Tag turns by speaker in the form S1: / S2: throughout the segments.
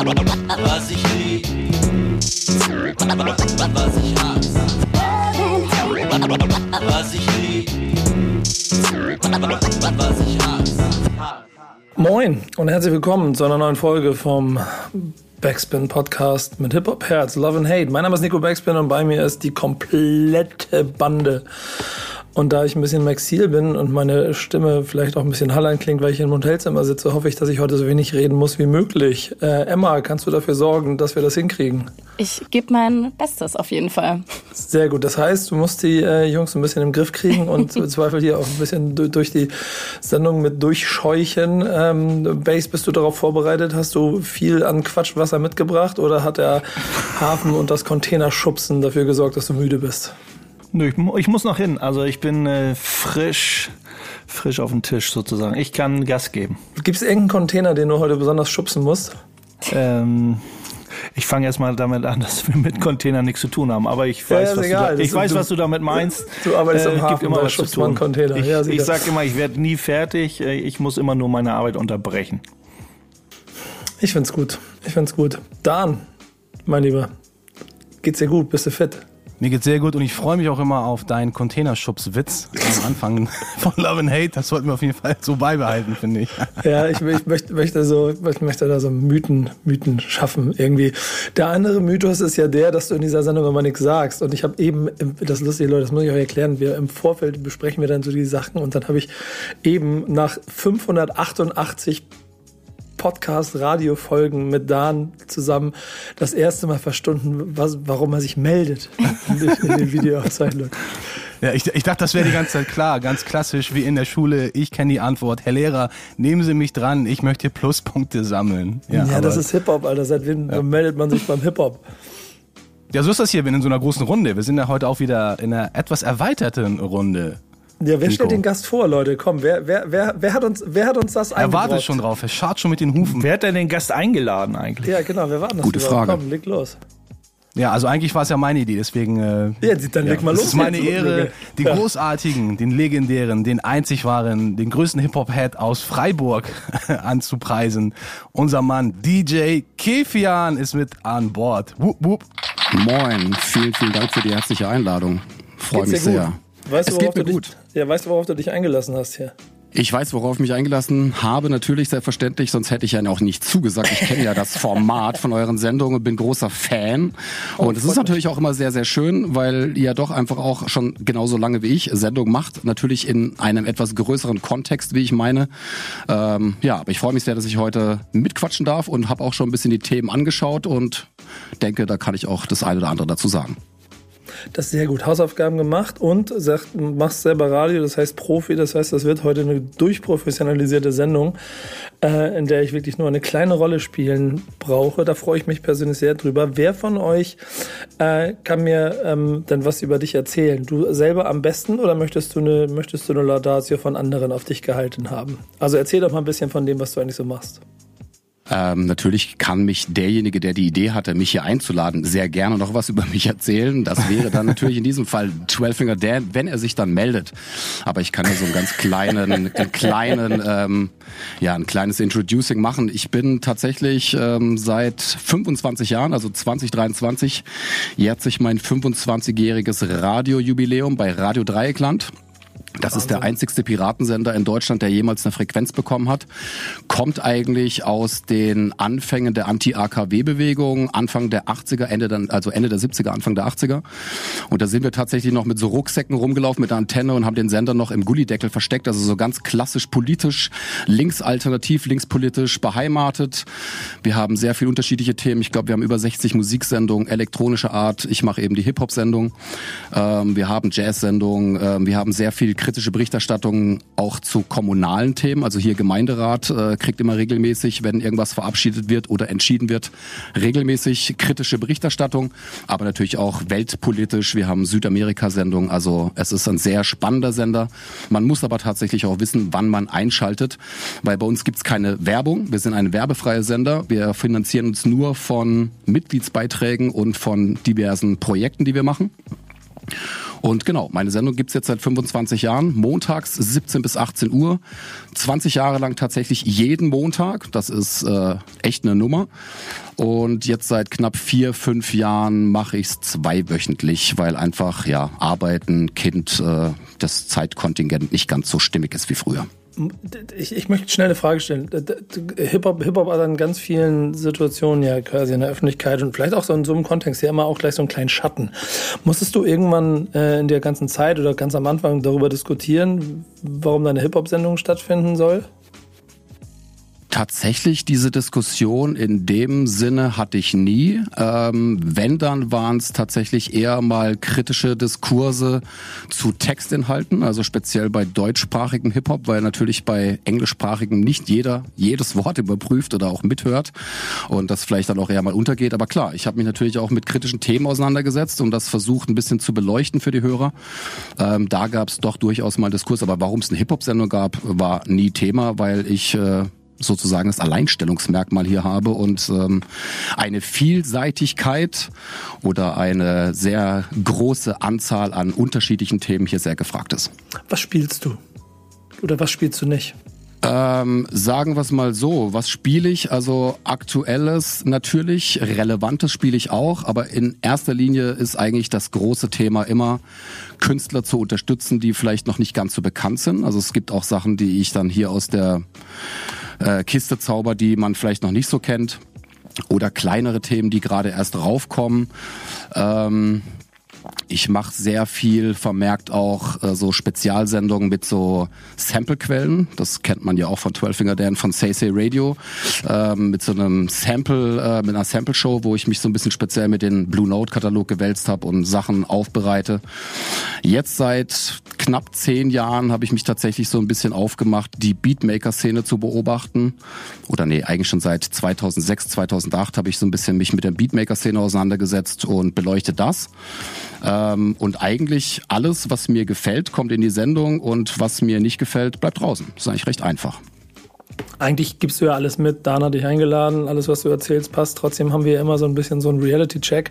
S1: Was ich lieb, was ich hasse. Was ich lieb, was ich hasse.
S2: Moin und herzlich willkommen zu einer neuen Folge vom Backspin Podcast mit Hip Hop Herz, Love and Hate. Mein Name ist Nico Backspin und bei mir ist die komplette Bande und da ich ein bisschen Maxil bin und meine Stimme vielleicht auch ein bisschen hallern klingt, weil ich im Hotelzimmer sitze, hoffe ich, dass ich heute so wenig reden muss wie möglich. Äh, Emma, kannst du dafür sorgen, dass wir das hinkriegen?
S3: Ich gebe mein Bestes auf jeden Fall.
S2: Sehr gut. Das heißt, du musst die äh, Jungs ein bisschen im Griff kriegen und im Zweifel hier auch ein bisschen durch die Sendung mit durchscheuchen. Ähm, Base, bist du darauf vorbereitet? Hast du viel an Quatschwasser mitgebracht oder hat der Hafen und das Containerschubsen dafür gesorgt, dass du müde bist?
S4: Nö, ich, ich muss noch hin. Also ich bin äh, frisch, frisch auf dem Tisch sozusagen. Ich kann Gas geben.
S2: Gibt es irgendeinen Container, den du heute besonders schubsen musst?
S4: Ähm, ich fange erstmal damit an, dass wir mit Container nichts zu tun haben. Aber ich weiß,
S2: ja,
S4: was,
S2: egal.
S4: du, ich
S2: du,
S4: weiß was du damit meinst.
S2: Du arbeitest
S4: äh,
S2: im Hafen,
S4: immer was zu tun.
S2: Container.
S4: Ich,
S2: Ja,
S4: ich
S2: sicher.
S4: sag immer, ich werde nie fertig. Äh, Ich muss immer nur meine Arbeit unterbrechen.
S2: Ich find's gut. Ich find's gut. Dan, mein Lieber, geht's dir gut? Bist du fit?
S5: Mir geht's sehr gut und ich freue mich auch immer auf deinen Containerschubs-Witz am Anfang von Love and Hate. Das sollten wir auf jeden Fall so beibehalten, finde ich.
S2: Ja, ich, ich möchte, möchte so, ich möchte da so Mythen, Mythen schaffen irgendwie. Der andere Mythos ist ja der, dass du in dieser Sendung immer nichts sagst. Und ich habe eben, das ist lustig, Leute, das muss ich euch erklären. Wir im Vorfeld besprechen wir dann so die Sachen und dann habe ich eben nach 588 Podcast-Radio-Folgen mit Dan zusammen das erste Mal verstanden, was, warum er sich meldet in den, in den Videoaufzeichnungen.
S5: Ja, ich, ich dachte, das wäre die ganze Zeit klar, ganz klassisch wie in der Schule. Ich kenne die Antwort. Herr Lehrer, nehmen Sie mich dran, ich möchte Pluspunkte sammeln.
S2: Ja,
S5: aber-
S2: das ist Hip-Hop, Alter. Seit wann meldet man sich beim Hip-Hop?
S5: ja, so ist das hier, wenn in so einer großen Runde. Wir sind ja heute auch wieder in einer etwas erweiterten Runde.
S2: Ja, wer
S5: Nico.
S2: stellt den Gast vor, Leute? Komm, wer, wer, wer, wer, hat, uns, wer hat uns das
S5: Er
S2: eingebrockt?
S5: wartet schon drauf, er scharrt schon mit den Hufen.
S4: Wer hat denn den Gast eingeladen eigentlich?
S2: Ja, genau, wer war denn das?
S6: Gute
S2: überhaupt?
S6: Frage.
S2: Komm, leg los.
S5: Ja, also eigentlich war es ja meine Idee, deswegen. Äh,
S2: Ja, dann leg mal
S5: es
S2: los.
S5: ist meine Ehre, den
S2: Ja.
S5: großartigen, den legendären, den einzig wahren, den größten Hip-Hop-Head aus Freiburg anzupreisen. Unser Mann DJ Kefian ist mit an Bord. Wup, wup.
S6: Moin, vielen, vielen Dank für die herzliche Einladung. Freue mich sehr.
S2: gut? Weißt du,
S6: es geht mir
S2: du
S6: gut.
S2: Ja, weißt du, worauf du dich eingelassen hast hier?
S6: Ich weiß, worauf ich mich eingelassen habe, natürlich selbstverständlich, sonst hätte ich ja auch nicht zugesagt. Ich kenne ja das Format von euren Sendungen und bin großer Fan. Und es ist natürlich auch immer sehr, sehr schön, weil ihr ja doch einfach auch schon genauso lange wie ich Sendung macht. Natürlich in einem etwas größeren Kontext, wie ich meine. Ähm, ja, aber ich freue mich sehr, dass ich heute mitquatschen darf und habe auch schon ein bisschen die Themen angeschaut und denke, da kann ich auch das eine oder andere dazu sagen.
S2: Das sehr gut. Hausaufgaben gemacht und sagt, machst selber Radio, das heißt Profi, das heißt, das wird heute eine durchprofessionalisierte Sendung, äh, in der ich wirklich nur eine kleine Rolle spielen brauche. Da freue ich mich persönlich sehr drüber. Wer von euch äh, kann mir ähm, denn was über dich erzählen? Du selber am besten oder möchtest du eine, möchtest du eine Laudatio von anderen auf dich gehalten haben? Also erzähl doch mal ein bisschen von dem, was du eigentlich so machst.
S6: Ähm, natürlich kann mich derjenige, der die Idee hatte, mich hier einzuladen, sehr gerne noch was über mich erzählen. Das wäre dann natürlich in diesem Fall Twelfinger Dan, wenn er sich dann meldet. Aber ich kann ja so einen ganz kleinen, einen kleinen, ähm, ja, ein kleines Introducing machen. Ich bin tatsächlich ähm, seit 25 Jahren, also 2023, jährt sich mein 25-jähriges Radiojubiläum bei Radio Dreieckland. Das ist der einzigste Piratensender in Deutschland, der jemals eine Frequenz bekommen hat. Kommt eigentlich aus den Anfängen der Anti-AKW-Bewegung, Anfang der 80er, Ende dann, also Ende der 70er, Anfang der 80er. Und da sind wir tatsächlich noch mit so Rucksäcken rumgelaufen mit der Antenne und haben den Sender noch im Gullideckel versteckt. Also so ganz klassisch politisch, linksalternativ, linkspolitisch beheimatet. Wir haben sehr viele unterschiedliche Themen. Ich glaube, wir haben über 60 Musiksendungen, elektronische Art. Ich mache eben die Hip-Hop-Sendung. Ähm, wir haben Jazz-Sendungen. Ähm, wir haben sehr viel kritische Berichterstattung auch zu kommunalen Themen. Also hier Gemeinderat äh, kriegt immer regelmäßig, wenn irgendwas verabschiedet wird oder entschieden wird, regelmäßig kritische Berichterstattung. Aber natürlich auch weltpolitisch. Wir haben Südamerika-Sendungen. Also es ist ein sehr spannender Sender. Man muss aber tatsächlich auch wissen, wann man einschaltet, weil bei uns gibt's keine Werbung. Wir sind ein werbefreier Sender. Wir finanzieren uns nur von Mitgliedsbeiträgen und von diversen Projekten, die wir machen. Und genau, meine Sendung gibt's jetzt seit 25 Jahren, montags 17 bis 18 Uhr, 20 Jahre lang tatsächlich jeden Montag, das ist äh, echt eine Nummer. Und jetzt seit knapp vier, fünf Jahren mache ich's zweiwöchentlich, weil einfach ja Arbeiten, Kind, äh, das Zeitkontingent nicht ganz so stimmig ist wie früher.
S2: Ich, ich möchte schnell eine Frage stellen. Hip-Hop Hip -Hop hat in ganz vielen Situationen ja quasi in der Öffentlichkeit und vielleicht auch so in so einem Kontext ja immer auch gleich so einen kleinen Schatten. Musstest du irgendwann äh, in der ganzen Zeit oder ganz am Anfang darüber diskutieren, warum deine Hip-Hop-Sendung stattfinden soll?
S6: Tatsächlich diese Diskussion in dem Sinne hatte ich nie. Ähm, wenn, dann waren es tatsächlich eher mal kritische Diskurse zu Textinhalten, also speziell bei deutschsprachigem Hip-Hop, weil natürlich bei englischsprachigem nicht jeder jedes Wort überprüft oder auch mithört und das vielleicht dann auch eher mal untergeht. Aber klar, ich habe mich natürlich auch mit kritischen Themen auseinandergesetzt und das versucht ein bisschen zu beleuchten für die Hörer. Ähm, da gab es doch durchaus mal Diskurs, aber warum es eine Hip-Hop-Sendung gab, war nie Thema, weil ich äh, sozusagen das Alleinstellungsmerkmal hier habe und ähm, eine Vielseitigkeit oder eine sehr große Anzahl an unterschiedlichen Themen hier sehr gefragt ist.
S2: Was spielst du? Oder was spielst du nicht?
S6: Ähm, sagen wir es mal so, was spiele ich? Also aktuelles natürlich, relevantes spiele ich auch, aber in erster Linie ist eigentlich das große Thema immer, Künstler zu unterstützen, die vielleicht noch nicht ganz so bekannt sind. Also es gibt auch Sachen, die ich dann hier aus der äh, Kiste zauber, die man vielleicht noch nicht so kennt. Oder kleinere Themen, die gerade erst raufkommen. Ähm, ich mache sehr viel vermerkt auch äh, so Spezialsendungen mit so Samplequellen. Das kennt man ja auch von 12 Finger Dan von Say Say Radio. Ähm, mit so einem Sample, äh, mit einer Sample Show, wo ich mich so ein bisschen speziell mit den Blue Note Katalog gewälzt habe und Sachen aufbereite. Jetzt seit knapp zehn Jahren habe ich mich tatsächlich so ein bisschen aufgemacht, die Beatmaker-Szene zu beobachten. Oder nee, eigentlich schon seit 2006, 2008 habe ich so ein bisschen mich mit der Beatmaker-Szene auseinandergesetzt und beleuchte das. Ähm, und eigentlich alles, was mir gefällt, kommt in die Sendung und was mir nicht gefällt, bleibt draußen. Das ist eigentlich recht einfach.
S2: Eigentlich gibst du ja alles mit. Dan hat dich eingeladen, alles, was du erzählst, passt. Trotzdem haben wir ja immer so ein bisschen so einen Reality-Check,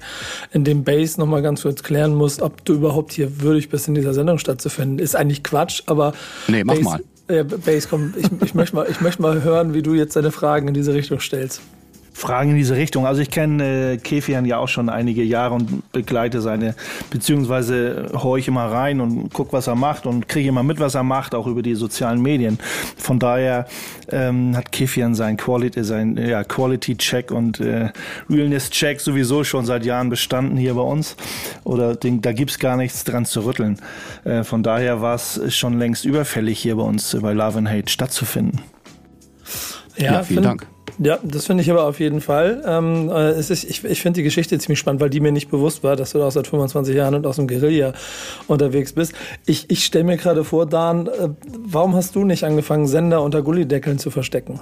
S2: in dem Base nochmal ganz kurz klären muss, ob du überhaupt hier würdig bist, in dieser Sendung stattzufinden. Ist eigentlich Quatsch, aber.
S6: Nee, mach
S2: Base,
S6: mal.
S2: Ja, Base, komm, ich, ich, möchte mal, ich möchte mal hören, wie du jetzt deine Fragen in diese Richtung stellst.
S4: Fragen in diese Richtung. Also ich kenne äh, Kefian ja auch schon einige Jahre und begleite seine, beziehungsweise horche immer rein und guck, was er macht und kriege immer mit, was er macht, auch über die sozialen Medien. Von daher ähm, hat Kefian sein Quality, sein ja, Quality Check und äh, Realness Check sowieso schon seit Jahren bestanden hier bei uns. Oder den, da gibt's gar nichts dran zu rütteln. Äh, von daher war es schon längst überfällig, hier bei uns bei Love and Hate stattzufinden.
S6: Ja, ja vielen Dank.
S2: Ja, das finde ich aber auf jeden Fall. Ähm, äh, es ist, ich ich finde die Geschichte ziemlich spannend, weil die mir nicht bewusst war, dass du da auch seit 25 Jahren und aus dem Guerilla unterwegs bist. Ich, ich stelle mir gerade vor, Dan, äh, warum hast du nicht angefangen, Sender unter Gullideckeln zu verstecken?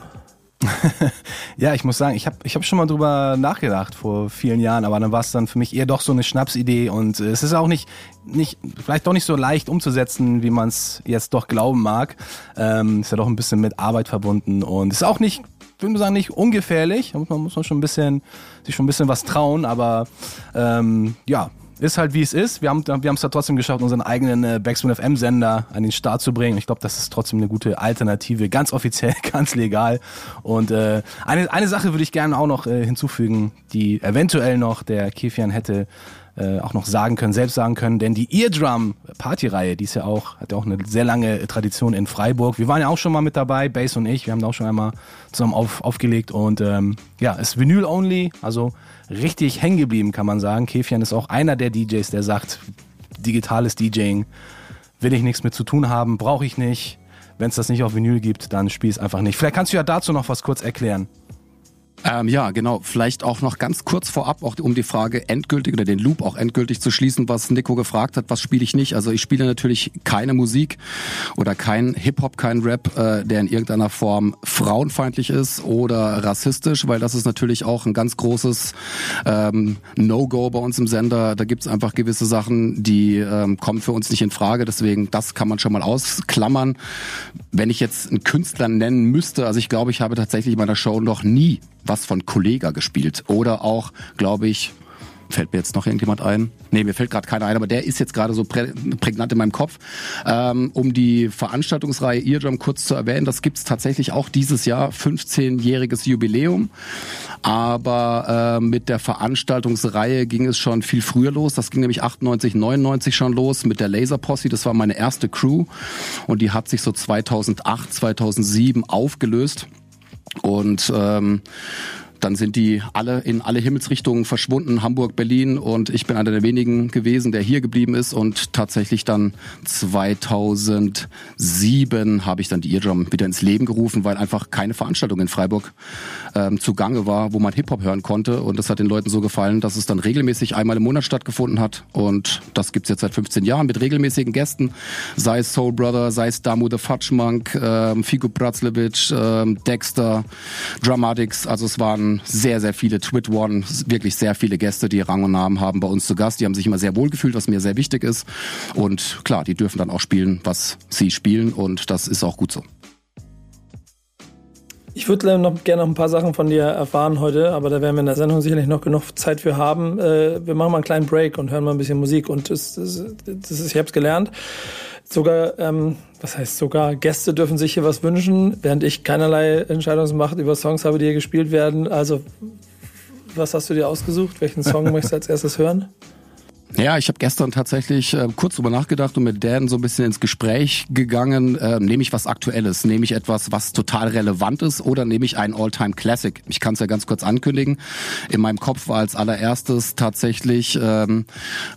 S5: ja, ich muss sagen, ich habe ich hab schon mal drüber nachgedacht vor vielen Jahren, aber dann war es dann für mich eher doch so eine Schnapsidee und äh, es ist auch nicht, nicht vielleicht doch nicht so leicht umzusetzen, wie man es jetzt doch glauben mag. Ähm, ist ja doch ein bisschen mit Arbeit verbunden und ist auch nicht würde sagen, nicht ungefährlich. Da muss man, muss man schon ein bisschen, sich schon ein bisschen was trauen, aber ähm, ja, ist halt wie es ist. Wir haben wir es da trotzdem geschafft, unseren eigenen äh, Backspin FM Sender an den Start zu bringen. Ich glaube, das ist trotzdem eine gute Alternative, ganz offiziell, ganz legal. Und äh, eine eine Sache würde ich gerne auch noch äh, hinzufügen, die eventuell noch der Kefian hätte äh, auch noch sagen können, selbst sagen können, denn die Eardrum Partyreihe, die ist ja auch, hat ja auch eine sehr lange Tradition in Freiburg. Wir waren ja auch schon mal mit dabei, Bass und ich, wir haben da auch schon einmal zusammen auf, aufgelegt und ähm, ja, ist Vinyl only, also richtig hängen geblieben, kann man sagen. Kefian ist auch einer der DJs, der sagt, digitales DJing will ich nichts mit zu tun haben, brauche ich nicht. Wenn es das nicht auf Vinyl gibt, dann spiel es einfach nicht. Vielleicht kannst du ja dazu noch was kurz erklären.
S6: Ähm, ja, genau. Vielleicht auch noch ganz kurz vorab, auch um die Frage endgültig oder den Loop auch endgültig zu schließen, was Nico gefragt hat, was spiele ich nicht. Also ich spiele natürlich keine Musik oder kein Hip-Hop, kein Rap, äh, der in irgendeiner Form frauenfeindlich ist oder rassistisch, weil das ist natürlich auch ein ganz großes ähm, No-Go bei uns im Sender. Da gibt's einfach gewisse Sachen, die ähm, kommen für uns nicht in Frage. Deswegen, das kann man schon mal ausklammern. Wenn ich jetzt einen Künstler nennen müsste, also ich glaube, ich habe tatsächlich in meiner Show noch nie was von Kollega gespielt. Oder auch, glaube ich, Fällt mir jetzt noch irgendjemand ein? Nee, mir fällt gerade keiner ein, aber der ist jetzt gerade so prä prägnant in meinem Kopf. Ähm, um die Veranstaltungsreihe Eardrum kurz zu erwähnen, das gibt's tatsächlich auch dieses Jahr, 15-jähriges Jubiläum. Aber äh, mit der Veranstaltungsreihe ging es schon viel früher los. Das ging nämlich 98, 99 schon los mit der Laser Posse. Das war meine erste Crew und die hat sich so 2008, 2007 aufgelöst. Und ähm, dann sind die alle in alle Himmelsrichtungen verschwunden, Hamburg, Berlin. Und ich bin einer der wenigen gewesen, der hier geblieben ist. Und tatsächlich dann 2007 habe ich dann die Eardrum wieder ins Leben gerufen, weil einfach keine Veranstaltung in Freiburg ähm, zugange war, wo man Hip-Hop hören konnte. Und das hat den Leuten so gefallen, dass es dann regelmäßig einmal im Monat stattgefunden hat. Und das gibt's jetzt seit 15 Jahren mit regelmäßigen Gästen, sei es Soul Brother, sei es Damu the Fudge Monk, ähm, Figo Bratzlevich, ähm, Dexter, Dramatics, also es waren sehr, sehr viele Twit One, wirklich sehr viele Gäste, die Rang und Namen haben bei uns zu Gast. Die haben sich immer sehr wohl gefühlt, was mir sehr wichtig ist. Und klar, die dürfen dann auch spielen, was sie spielen und das ist auch gut so.
S2: Ich würde noch gerne noch ein paar Sachen von dir erfahren heute, aber da werden wir in der Sendung sicherlich noch genug Zeit für haben. Äh, wir machen mal einen kleinen Break und hören mal ein bisschen Musik. Und das, das, das ist, ich habe es gelernt. Sogar, ähm, was heißt sogar, Gäste dürfen sich hier was wünschen, während ich keinerlei Entscheidungsmacht über Songs habe, die hier gespielt werden. Also, was hast du dir ausgesucht? Welchen Song möchtest du als erstes hören?
S6: Ja, ich habe gestern tatsächlich äh, kurz drüber nachgedacht und mit Dan so ein bisschen ins Gespräch gegangen. Äh, nehme ich was Aktuelles? Nehme ich etwas, was total relevant ist oder nehme ich einen All-Time Classic? Ich kann es ja ganz kurz ankündigen. In meinem Kopf war als allererstes tatsächlich ähm,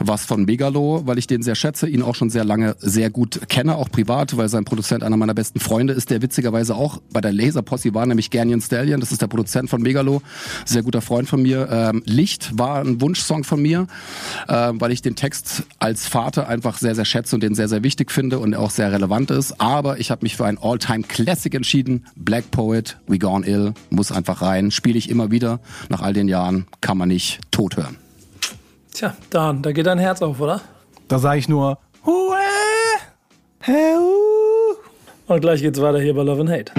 S6: was von Megalo, weil ich den sehr schätze, ihn auch schon sehr lange sehr gut kenne, auch privat, weil sein Produzent einer meiner besten Freunde ist, der witzigerweise auch bei der Laser Posse war, nämlich Ganyan Stallion. Das ist der Produzent von Megalo, sehr guter Freund von mir. Ähm, Licht war ein Wunschsong von mir. Ähm, weil ich den Text als Vater einfach sehr, sehr schätze und den sehr, sehr wichtig finde und auch sehr relevant ist. Aber ich habe mich für ein All-Time-Classic entschieden. Black Poet, We Gone Ill, muss einfach rein. Spiele ich immer wieder. Nach all den Jahren kann man nicht tot hören.
S2: Tja, Dan, da geht dein Herz auf, oder?
S5: Da sage ich nur, Hue, heu.
S2: Und gleich geht's weiter hier bei Love and Hate.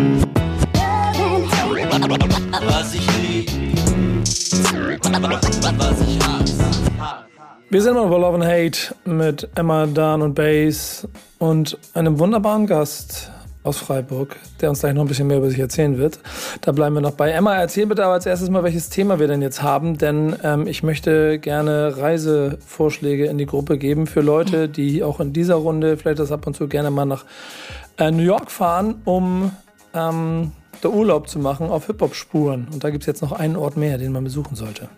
S1: Was ich lieb, was ich hasse.
S2: Wir sind immer bei Love and Hate mit Emma, Dan und Bass und einem wunderbaren Gast aus Freiburg, der uns gleich noch ein bisschen mehr über sich erzählen wird. Da bleiben wir noch bei. Emma, erzähl bitte aber als erstes mal, welches Thema wir denn jetzt haben, denn ähm, ich möchte gerne Reisevorschläge in die Gruppe geben für Leute, die auch in dieser Runde vielleicht das ab und zu gerne mal nach äh, New York fahren, um ähm, der Urlaub zu machen auf Hip-Hop-Spuren. Und da gibt es jetzt noch einen Ort mehr, den man besuchen sollte.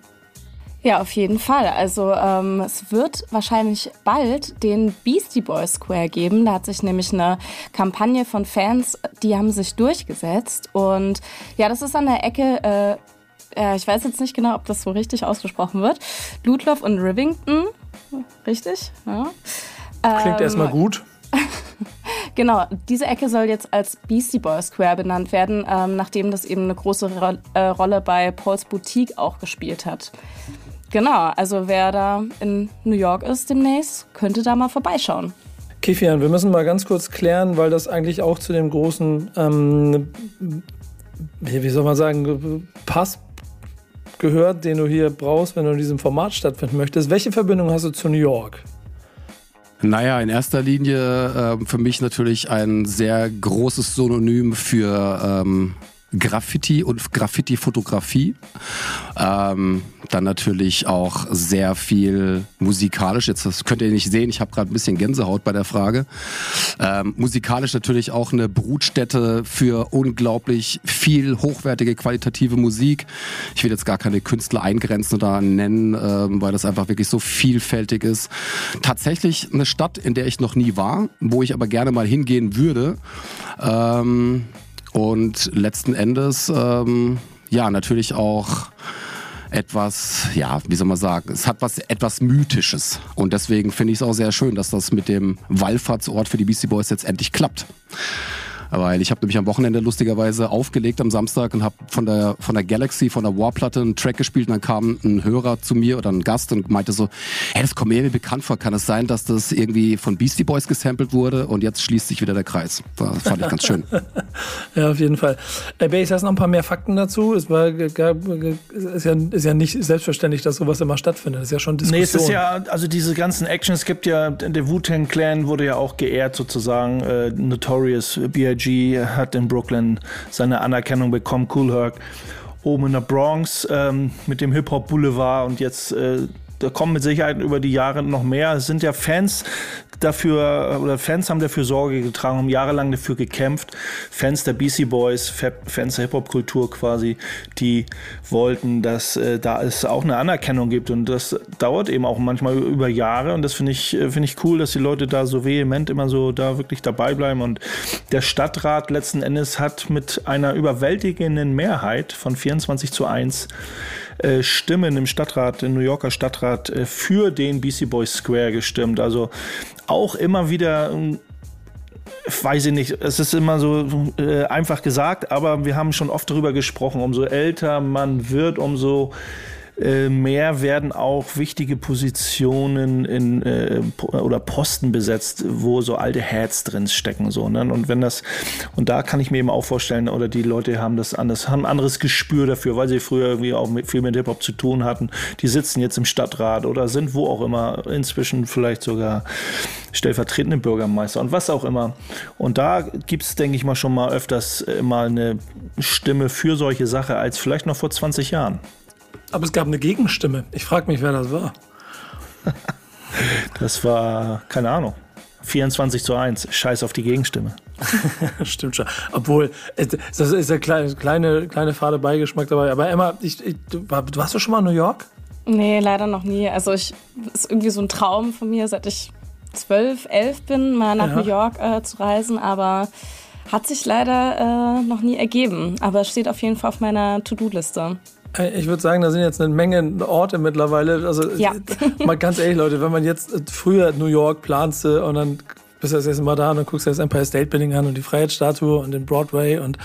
S3: Ja, auf jeden Fall. Also ähm, es wird wahrscheinlich bald den Beastie Boys Square geben. Da hat sich nämlich eine Kampagne von Fans, die haben sich durchgesetzt. Und ja, das ist an der Ecke, äh, äh, ich weiß jetzt nicht genau, ob das so richtig ausgesprochen wird, Ludlow und Rivington. Richtig? Ja.
S2: Klingt
S3: Ähm,
S2: erstmal gut.
S3: Genau, diese Ecke soll jetzt als Beastie Boys Square benannt werden, ähm, nachdem das eben eine große Ro äh, Rolle bei Pauls Boutique auch gespielt hat. Genau, also wer da in New York ist demnächst, könnte da mal vorbeischauen.
S2: Kifian, wir müssen mal ganz kurz klären, weil das eigentlich auch zu dem großen, ähm, wie soll man sagen, Pass gehört, den du hier brauchst, wenn du in diesem Format stattfinden möchtest. Welche Verbindung hast du zu New York?
S6: Naja, in erster Linie äh, für mich natürlich ein sehr großes Synonym für ähm, Graffiti und Graffiti-Fotografie. Ähm, dann natürlich auch sehr viel musikalisch. Jetzt das könnt ihr nicht sehen, ich habe gerade ein bisschen Gänsehaut bei der Frage. Ähm, musikalisch natürlich auch eine Brutstätte für unglaublich viel hochwertige, qualitative Musik. Ich will jetzt gar keine Künstler eingrenzen oder nennen, ähm, weil das einfach wirklich so vielfältig ist. Tatsächlich eine Stadt, in der ich noch nie war, wo ich aber gerne mal hingehen würde. Ähm, und letzten Endes, ähm, ja, natürlich auch etwas, ja, wie soll man sagen, es hat was etwas Mythisches. Und deswegen finde ich es auch sehr schön, dass das mit dem Wallfahrtsort für die Beastie Boys jetzt endlich klappt. Weil ich habe nämlich am Wochenende lustigerweise aufgelegt am Samstag und habe von der von der Galaxy, von der Warplatte einen Track gespielt und dann kam ein Hörer zu mir oder ein Gast und meinte so, hey, das kommt mir irgendwie bekannt vor. Kann es sein, dass das irgendwie von Beastie Boys gesampelt wurde und jetzt schließt sich wieder der Kreis? Das fand ich ganz schön.
S2: ja, auf jeden Fall. Äh, Base, hast du noch ein paar mehr Fakten dazu? Es war, gab, ist, ja, ist ja nicht selbstverständlich, dass sowas immer stattfindet. Das ist ja schon Diskussion.
S4: Nee, es ist ja, also diese ganzen Actions, es gibt ja, der Wu-Tang Clan wurde ja auch geehrt sozusagen. Äh, Notorious B.I.G. hat in Brooklyn seine Anerkennung bekommen, Cool Herc. Oben in der Bronx ähm, mit dem Hip-Hop Boulevard und jetzt äh, da kommen mit Sicherheit über die Jahre noch mehr. Es sind ja Fans dafür, oder Fans haben dafür Sorge getragen, haben jahrelang dafür gekämpft. Fans der BC Boys, Fans der Hip-Hop-Kultur quasi, die wollten, dass äh, da es auch eine Anerkennung gibt. Und das dauert eben auch manchmal über Jahre. Und das finde ich, äh, finde ich cool, dass die Leute da so vehement immer so da wirklich dabei bleiben. Und der Stadtrat letzten Endes hat mit einer überwältigenden Mehrheit von 24 zu 1 äh, Stimmen im Stadtrat, im New Yorker Stadtrat, äh, für den BC Boys Square gestimmt. Also auch immer wieder ähm, weiß ich nicht, es ist immer so äh, einfach gesagt, aber wir haben schon oft darüber gesprochen, umso älter man wird, umso mehr werden auch wichtige Positionen in, äh, oder Posten besetzt, wo so alte Heads drin stecken. So, ne? Und wenn das, und da kann ich mir eben auch vorstellen, oder die Leute haben das anders, haben ein anderes Gespür dafür, weil sie früher irgendwie auch mit, viel mit Hip-Hop zu tun hatten. Die sitzen jetzt im Stadtrat oder sind wo auch immer, inzwischen vielleicht sogar stellvertretende Bürgermeister und was auch immer. Und da gibt es, denke ich mal, schon mal öfters äh, mal eine Stimme für solche Sachen als vielleicht noch vor 20 Jahren.
S2: Aber es gab eine Gegenstimme. Ich frage mich, wer das war.
S4: das war, keine Ahnung. 24 zu 1. Scheiß auf die Gegenstimme.
S2: Stimmt schon. Obwohl, das ist der kleine, kleine, kleine fade Beigeschmack dabei. Aber Emma, ich, ich, du, warst du schon mal in New York?
S3: Nee, leider noch nie. Also ich ist irgendwie so ein Traum von mir, seit ich zwölf, elf bin, mal nach ja. New York äh, zu reisen. Aber hat sich leider äh, noch nie ergeben. Aber es steht auf jeden Fall auf meiner To-Do-Liste.
S2: Äh, ich würde sagen, da sind jetzt eine Menge Orte mittlerweile. Also ja. mal ganz ehrlich, Leute, wenn man jetzt früher New York planste und dann bist du das erste Mal da und dann guckst du das Empire State Building an und die Freiheitsstatue und den Broadway und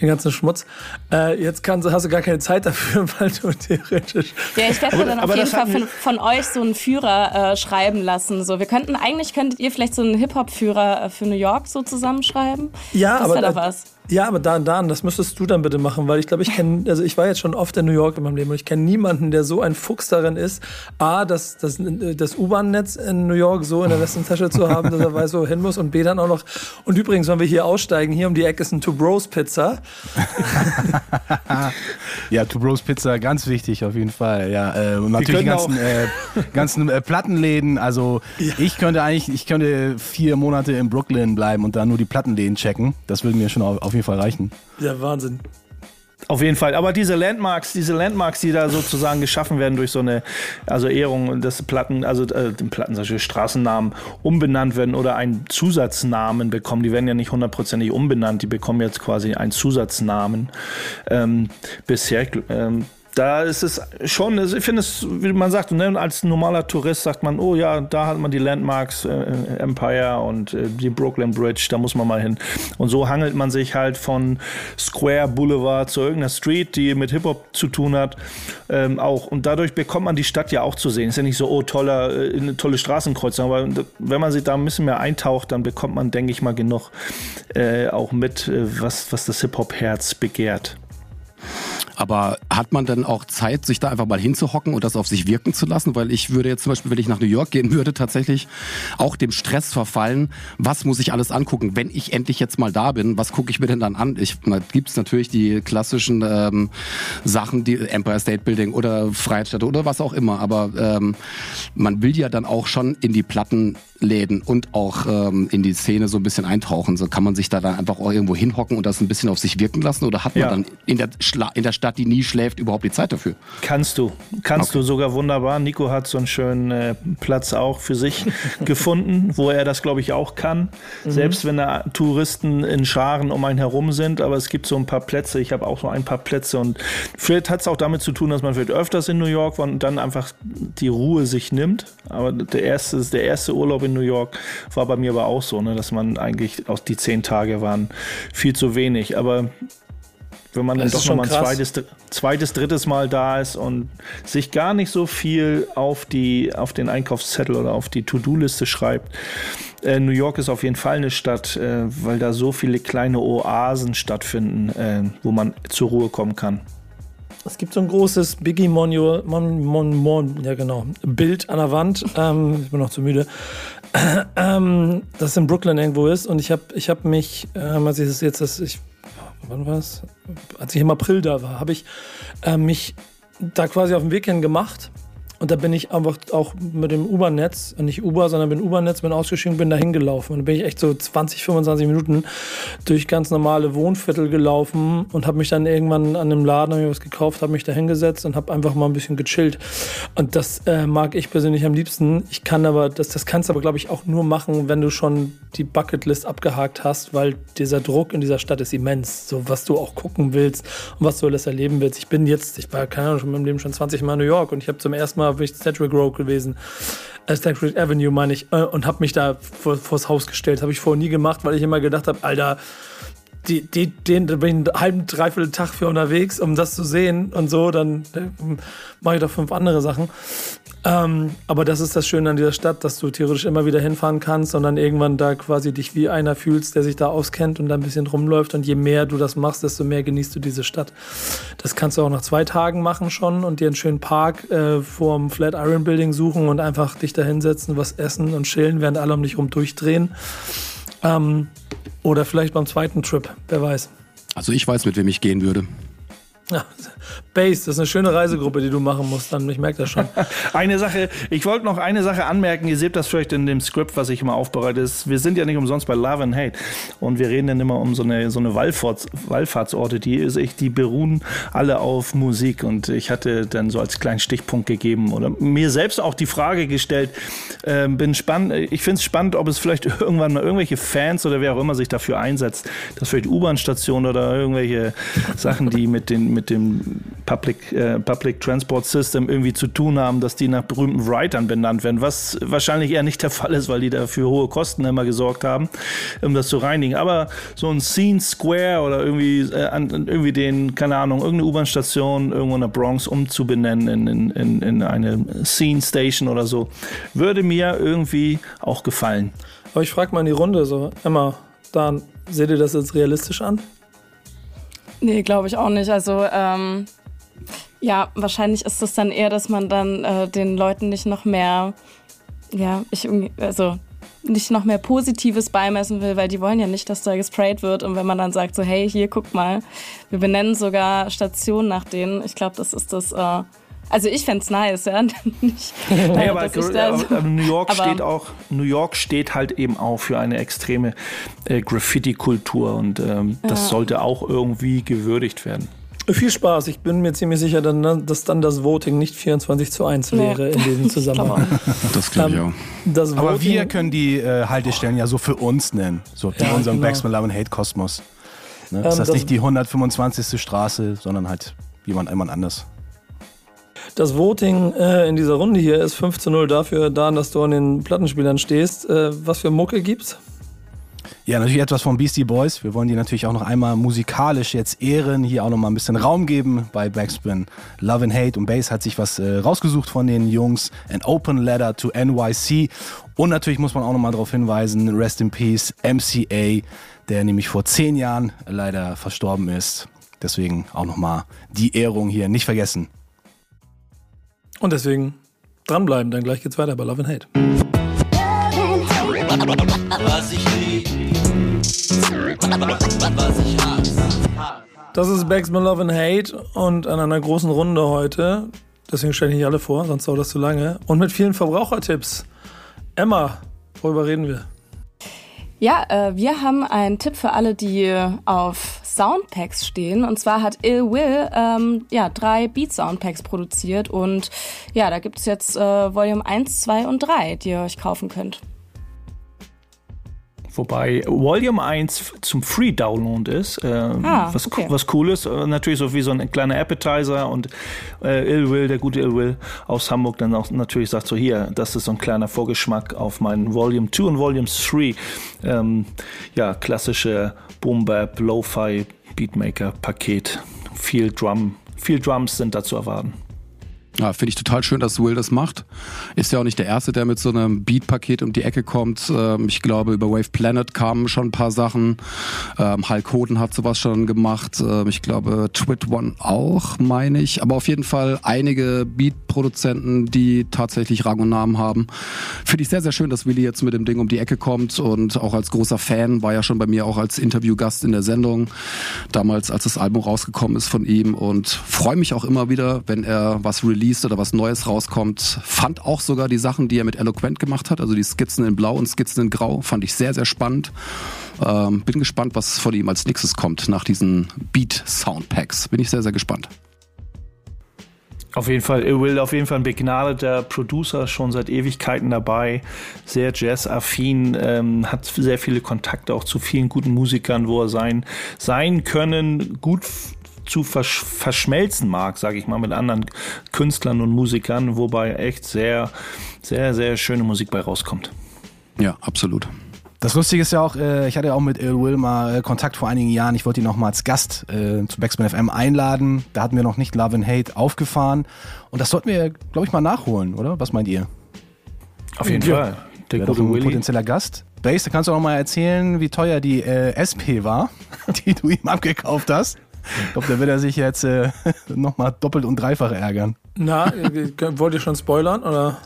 S2: den ganzen Schmutz. Äh, jetzt kannst, hast du gar keine Zeit dafür, weil du theoretisch.
S3: Ja, ich werde mir dann auf jeden Fall von, von, euch so einen Führer äh, schreiben lassen. So, wir könnten eigentlich könntet ihr vielleicht so einen Hip-Hop-Führer äh, für New York so zusammenschreiben.
S2: Ja,
S3: das
S2: aber
S3: da was.
S2: Ja, aber Dan, Dan, das müsstest du dann bitte machen, weil ich glaube, ich kenne, also ich war jetzt schon oft in New York in meinem Leben und ich kenne niemanden, der so ein Fuchs darin ist, A, das, das, das U-Bahn-Netz in New York so in der Westentasche zu haben, dass er weiß, wo er hin muss und B, dann auch noch, und übrigens, wenn wir hier aussteigen, hier um die Ecke ist ein Two Bros Pizza.
S5: ja, Two Bros Pizza, ganz wichtig auf jeden Fall, ja. Äh, und natürlich die ganzen, äh, ganzen äh, Plattenläden, also ja. ich könnte eigentlich, ich könnte vier Monate in Brooklyn bleiben und da nur die Plattenläden checken. Das würde mir schon auf, auf jeden Fall reichen.
S2: Ja, Wahnsinn.
S4: Auf jeden Fall. Aber diese Landmarks, diese Landmarks, die da sozusagen geschaffen werden durch so eine, also Ehrung des Platten, also äh, den Platten, solche Straßennamen umbenannt werden oder einen Zusatznamen bekommen. Die werden ja nicht hundertprozentig umbenannt, die bekommen jetzt quasi einen Zusatznamen. Ähm, bisher ähm, da ist es schon, also ich finde es, wie man sagt, ne, als normaler Tourist sagt man, oh ja, da hat man die Landmarks, äh, Empire und äh, die Brooklyn Bridge, da muss man mal hin. Und so hangelt man sich halt von Square Boulevard zu irgendeiner Street, die mit Hip-Hop zu tun hat, ähm, auch. Und dadurch bekommt man die Stadt ja auch zu sehen. Ist ja nicht so, oh, toller, äh, tolle Straßenkreuzung, aber wenn man sich da ein bisschen mehr eintaucht, dann bekommt man, denke ich mal, genug äh, auch mit, äh, was, was das Hip-Hop-Herz begehrt.
S6: Aber hat man dann auch Zeit, sich da einfach mal hinzuhocken und das auf sich wirken zu lassen? Weil ich würde jetzt zum Beispiel, wenn ich nach New York gehen würde, tatsächlich auch dem Stress verfallen. Was muss ich alles angucken, wenn ich endlich jetzt mal da bin? Was gucke ich mir denn dann an? Ich, da gibt's natürlich die klassischen ähm, Sachen, die Empire State Building oder Freiheitsstadt oder was auch immer. Aber ähm, man will ja dann auch schon in die Plattenläden und auch ähm, in die Szene so ein bisschen eintauchen. So kann man sich da dann einfach auch irgendwo hinhocken und das ein bisschen auf sich wirken lassen? Oder hat man ja. dann in der, Schla in der Stadt Stadt, die nie schläft, überhaupt die Zeit dafür?
S4: Kannst du. Kannst okay. du sogar wunderbar. Nico hat so einen schönen äh, Platz auch für sich gefunden, wo er das, glaube ich, auch kann. Mhm. Selbst wenn da Touristen in Scharen um einen herum sind. Aber es gibt so ein paar Plätze. Ich habe auch so ein paar Plätze. Und vielleicht hat es auch damit zu tun, dass man vielleicht öfters in New York war und dann einfach die Ruhe sich nimmt. Aber der erste, der erste Urlaub in New York war bei mir aber auch so, ne, dass man eigentlich auch die zehn Tage waren viel zu wenig. Aber wenn man dann doch noch mal ein zweites, zweites, drittes Mal da ist und sich gar nicht so viel auf, die, auf den Einkaufszettel oder auf die To-Do-Liste schreibt. Äh, New York ist auf jeden Fall eine Stadt, äh, weil da so viele kleine Oasen stattfinden, äh, wo man zur Ruhe kommen kann.
S2: Es gibt so ein großes Biggie Monio, Mon, Mon, Mon, ja genau, Bild an der Wand. Ähm, ich bin noch zu müde. Ähm, das in Brooklyn irgendwo ist. Und ich habe ich hab mich, ähm, als ich das jetzt, das, ich, wann war es? Als ich im April da war, habe ich äh, mich da quasi auf den Weg hin gemacht und da bin ich einfach auch mit dem U-Bahn-Netz, nicht Uber, sondern bin U-Bahn-Netz, bin ausgestiegen, bin da hingelaufen. Und da bin ich echt so 20, 25 Minuten durch ganz normale Wohnviertel gelaufen und habe mich dann irgendwann an einem Laden hab ich was gekauft, habe mich da hingesetzt und habe einfach mal ein bisschen gechillt. Und das äh, mag ich persönlich am liebsten. Ich kann aber, das, das kannst du aber, glaube ich, auch nur machen, wenn du schon die Bucketlist abgehakt hast, weil dieser Druck in dieser Stadt ist immens. So, was du auch gucken willst und was du alles erleben willst. Ich bin jetzt, ich war, keine Ahnung, schon in meinem Leben schon 20 Mal in New York und ich habe zum ersten Mal bin ich Sedgwick Road gewesen, äh, Sedgwick Avenue meine ich, äh, und habe mich da vor, vors Haus gestellt. Habe ich vorher nie gemacht, weil ich immer gedacht habe, Alter, die, die, den, bin ich einen halben, dreiviertel Tag für unterwegs, um das zu sehen und so, dann äh, mache ich doch fünf andere Sachen. Ähm, aber das ist das Schöne an dieser Stadt, dass du theoretisch immer wieder hinfahren kannst und dann irgendwann da quasi dich wie einer fühlst, der sich da auskennt und da ein bisschen rumläuft. Und je mehr du das machst, desto mehr genießt du diese Stadt. Das kannst du auch nach zwei Tagen machen schon und dir einen schönen Park äh, vorm Flatiron Building suchen und einfach dich da hinsetzen, was essen und chillen, während alle um dich rum durchdrehen. Ähm, oder vielleicht beim zweiten Trip, wer weiß.
S6: Also ich weiß, mit wem ich gehen würde.
S2: Ja, Base, das ist eine schöne Reisegruppe, die du machen musst, dann. Ich merke das schon.
S4: eine Sache, ich wollte noch eine Sache anmerken. Ihr seht das vielleicht in dem Skript, was ich immer aufbereite. Wir sind ja nicht umsonst bei Love and Hate. Und wir reden dann immer um so eine, so eine Wallfahrts, Wallfahrtsorte, die, die beruhen alle auf Musik. Und ich hatte dann so als kleinen Stichpunkt gegeben oder mir selbst auch die Frage gestellt, äh, bin spannend, ich finde es spannend, ob es vielleicht irgendwann mal irgendwelche Fans oder wer auch immer sich dafür einsetzt, dass vielleicht U-Bahn-Stationen oder irgendwelche Sachen, die mit den mit dem Public, äh, Public Transport System irgendwie zu tun haben, dass die nach berühmten Writern benannt werden, was wahrscheinlich eher nicht der Fall ist, weil die dafür hohe Kosten immer gesorgt haben, um das zu reinigen. Aber so ein Scene Square oder irgendwie, äh, an, irgendwie den, keine Ahnung, irgendeine U-Bahn-Station irgendwo in der Bronx umzubenennen in, in, in eine Scene Station oder so, würde mir irgendwie auch gefallen.
S2: Aber ich frage mal in die Runde so, Emma, Dan, seht ihr das jetzt realistisch an?
S3: Nee, glaube ich auch nicht. Also ähm, ja, wahrscheinlich ist es dann eher, dass man dann äh, den Leuten nicht noch mehr, ja, ich also nicht noch mehr Positives beimessen will, weil die wollen ja nicht, dass da gesprayt wird. Und wenn man dann sagt so, hey, hier, guck mal, wir benennen sogar Stationen nach denen, ich glaube, das ist das äh, also ich fände es nice, ja. Nicht,
S4: naja, aber, aber, aber, New York aber, steht auch, New York steht halt eben auch für eine extreme äh, Graffiti-Kultur und ähm, das ja. sollte auch irgendwie gewürdigt werden.
S2: Viel Spaß. Ich bin mir ziemlich sicher, dass dann das Voting nicht 24 zu 1 wäre nee. in diesem Zusammenhang.
S6: das glaube ich auch.
S5: Das Aber wir können die äh, Haltestellen ja so für uns nennen. So ja, in unserem genau. Backspin Love and Hate Kosmos. Ne? Ähm, das heißt nicht die 125. Straße, sondern halt jemand, jemand anders.
S2: Das Voting äh, in dieser Runde hier ist 5 zu 0 dafür, da, dass du an den Plattenspielern stehst. Äh, was für Mucke gibt's?
S5: Ja, natürlich etwas von Beastie Boys. Wir wollen die natürlich auch noch einmal musikalisch jetzt ehren, hier auch noch mal ein bisschen Raum geben bei Backspin. Love and Hate und Bass hat sich was äh, rausgesucht von den Jungs. An Open Letter to NYC. Und natürlich muss man auch noch mal darauf hinweisen, Rest in Peace, MCA, der nämlich vor zehn Jahren leider verstorben ist. Deswegen auch noch mal die Ehrung hier nicht vergessen.
S2: Und deswegen dranbleiben, dann gleich geht's weiter bei Love and Hate. Was ich Das ist Backsman Love and Hate und an einer großen Runde heute, deswegen stelle ich nicht alle vor, sonst dauert das zu lange, und mit vielen Verbrauchertipps. Emma, worüber reden wir?
S3: Ja, äh, wir haben einen Tipp für alle, die auf Soundpacks stehen. Und zwar hat Ill Will ähm, ja, drei Beat Soundpacks produziert. Und ja, da gibt es jetzt äh, Volume 1, 2 und 3, die ihr euch kaufen könnt.
S4: Wobei Volume 1 zum Free-Download ist, äh,
S3: Ah,
S4: was,
S3: okay.
S4: was cool ist. Äh, Natürlich so wie so ein kleiner Appetizer und äh, Ill Will, der gute Ill Will aus Hamburg, dann auch natürlich sagt so, hier, das ist so ein kleiner Vorgeschmack auf meinen Volume 2 und Volume 3. Ähm, ja, klassische Boom-Bap, Lo-Fi, Beatmaker-Paket. Viel Drum, viel Drums sind da zu erwarten.
S6: Ja, finde ich total schön, dass Will das macht. Ist ja auch nicht der Erste, der mit so einem Beat-Paket um die Ecke kommt. Ähm, ich glaube, über Wave Planet kamen schon ein paar Sachen. Ähm, Hulk Hoden hat sowas schon gemacht. Ähm, ich glaube, Twit One auch, meine ich. Aber auf jeden Fall einige Beat-Produzenten, die tatsächlich Rang und Namen haben. Finde ich sehr, sehr schön, dass Willi jetzt mit dem Ding um die Ecke kommt und auch als großer Fan war ja schon bei mir auch als Interviewgast in der Sendung. Damals, als das Album rausgekommen ist von ihm und freue mich auch immer wieder, wenn er was released oder was Neues rauskommt. Fand auch sogar die Sachen, die er mit Eloquent gemacht hat, also die Skizzen in Blau und Skizzen in Grau, fand ich sehr, sehr spannend. Ähm, bin gespannt, was von ihm als nächstes kommt nach diesen Beat-Soundpacks. Bin ich sehr, sehr gespannt.
S4: Auf jeden Fall, Ill Will auf jeden Fall ein begnadeter Producer, schon seit Ewigkeiten dabei, sehr jazz-affin, ähm, hat sehr viele Kontakte auch zu vielen guten Musikern, wo er sein, sein können gut zu versch verschmelzen mag, sage ich mal, mit anderen Künstlern und Musikern, wobei echt sehr, sehr, sehr schöne Musik bei rauskommt.
S6: Ja, absolut.
S5: Das Lustige ist ja auch, äh, ich hatte ja auch mit Ill Will mal äh, Kontakt vor einigen Jahren. Ich wollte ihn noch mal als Gast äh, zu Backspin FM einladen. Da hatten wir noch nicht Love and Hate aufgefahren. Und das sollten wir, glaube ich, mal nachholen, oder? Was meint ihr?
S4: Auf jeden
S2: Ja.
S4: Fall. Der
S5: Wäre doch
S4: gute
S5: ein
S4: Willy.
S5: potenzieller Gast. Base, da kannst du auch noch mal erzählen, wie teuer die äh, SP war, die du ihm abgekauft hast. Ich glaube, da wird er sich jetzt äh, noch mal doppelt und dreifach ärgern.
S2: Na, wollt ihr schon spoilern? Oder?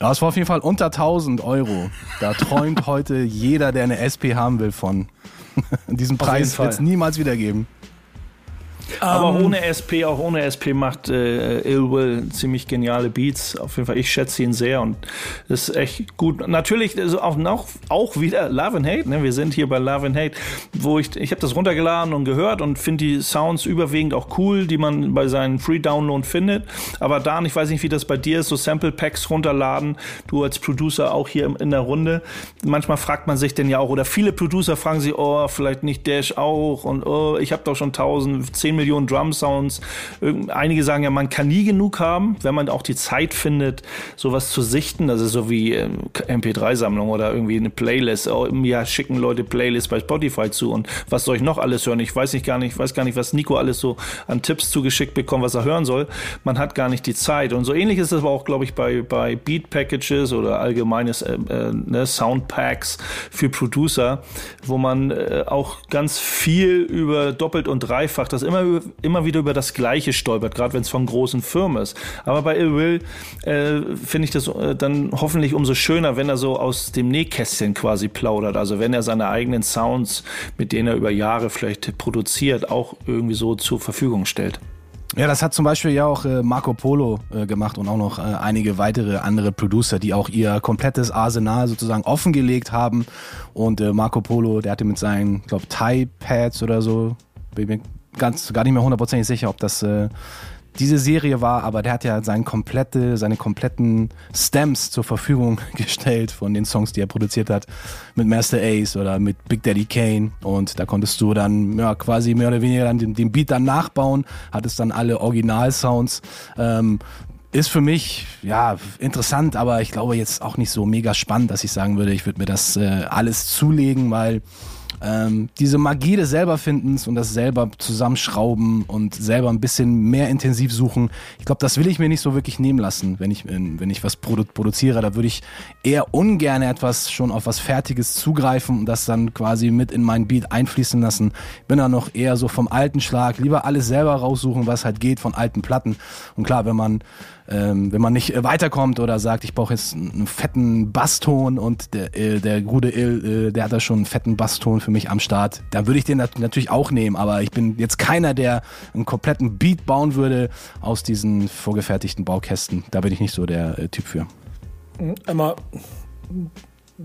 S5: Ja, es war auf jeden Fall unter 1000 Euro. Da träumt heute jeder, der eine SP haben will, von. Diesen Preis wird es niemals wieder geben.
S4: Aber
S2: Ähm,
S4: ohne SP, auch ohne SP macht äh, Ill Will ziemlich geniale Beats. Auf jeden Fall, ich schätze ihn sehr und ist echt gut. Natürlich also auch noch auch wieder Love and Hate. Ne? Wir sind hier bei Love and Hate, wo ich ich habe das runtergeladen und gehört und finde die Sounds überwiegend auch cool, die man bei seinen Free Download findet. Aber Dan, ich weiß nicht, wie das bei dir ist, so Sample Packs runterladen. Du als Producer auch hier in der Runde. Manchmal fragt man sich denn ja auch oder viele Producer fragen sich, oh vielleicht nicht Dash auch und oh ich habe doch schon 1000, 10 Millionen Drum Sounds. Irgend- Einige sagen ja, man kann nie genug haben, wenn man auch die Zeit findet, sowas zu sichten. Ist so wie äh, MP3-Sammlung oder irgendwie eine Playlist. Oh, Mir schicken Leute Playlists bei Spotify zu und was soll ich noch alles hören? Ich weiß nicht gar nicht, weiß gar nicht, was Nico alles so an Tipps zugeschickt bekommt, was er hören soll. Man hat gar nicht die Zeit. Und so ähnlich ist es aber auch, glaube ich, bei, bei Beat Packages oder allgemeines äh, äh, ne, Sound für Producer, wo man äh, auch ganz viel über doppelt und dreifach, das immer, immer wieder über das Gleiche stolpert, gerade wenn es von großen Firmen ist. Aber bei Ill Will äh, finde ich das äh, dann hoffentlich umso schöner, wenn er so aus dem Nähkästchen quasi plaudert. Also wenn er seine eigenen Sounds, mit denen er über Jahre vielleicht produziert, auch irgendwie so zur Verfügung stellt.
S5: Ja, das hat zum Beispiel ja auch äh, Marco Polo äh, gemacht und auch noch äh, einige weitere andere Producer, die auch ihr komplettes Arsenal sozusagen offengelegt haben. Und Marco Polo, der hatte mit seinen, ich glaube, Thai-Pads oder so, bin ganz gar nicht mehr hundertprozentig sicher, ob das äh, diese Serie war, aber der hat ja seine komplette, seine kompletten Stems zur Verfügung gestellt von den Songs, die er produziert hat, mit Master Ace oder mit Big Daddy Kane. Und da konntest du dann ja quasi mehr oder weniger dann den, den Beat dann nachbauen, hattest dann alle Originalsounds. Ähm, ist für mich ja interessant, aber ich glaube jetzt auch nicht so mega spannend, dass ich sagen würde, ich würde mir das äh, alles zulegen, weil ähm, diese Magie des Selberfindens und das selber zusammenschrauben und selber ein bisschen mehr intensiv suchen, ich glaube, das will ich mir nicht so wirklich nehmen lassen, wenn ich, wenn ich was produ produziere. Da würde ich eher ungern etwas schon auf was Fertiges zugreifen und das dann quasi mit in mein Beat einfließen lassen. Bin da noch eher so vom alten Schlag, lieber alles selber raussuchen, was halt geht von alten Platten. Und klar, wenn man ähm, wenn man nicht äh, weiterkommt oder sagt, ich brauche jetzt einen fetten Basston und der, äh, der gute Il, äh, der hat da schon einen fetten Basston für mich am Start, dann würde ich den nat natürlich auch nehmen, aber ich bin jetzt keiner, der einen kompletten Beat bauen würde aus diesen vorgefertigten Baukästen. Da bin ich nicht so der äh, Typ für.
S2: Emma,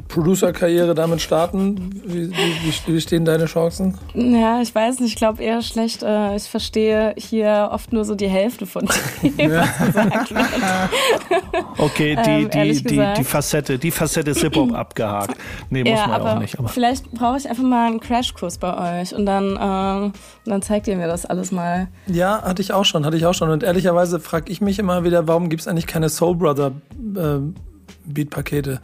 S2: Producer-Karriere damit starten? Wie, wie, wie, stehen deine Chancen?
S3: Ja, ich weiß nicht, ich glaube eher schlecht. Äh, ich verstehe hier oft nur so die Hälfte von dem, was gesagt wird.
S4: Okay, die, ähm, die, die, die Facette, die Facette ist Hip-Hop abgehakt. Nee, muss ja, man aber auch nicht.
S3: Aber vielleicht brauche ich einfach mal einen Crashkurs bei euch und dann, ähm, dann zeigt ihr mir das alles mal.
S2: Ja, hatte ich auch schon, hatte ich auch schon. Und ehrlicherweise frage ich mich immer wieder, warum gibt es eigentlich keine Soul Brother äh, Beat-Pakete?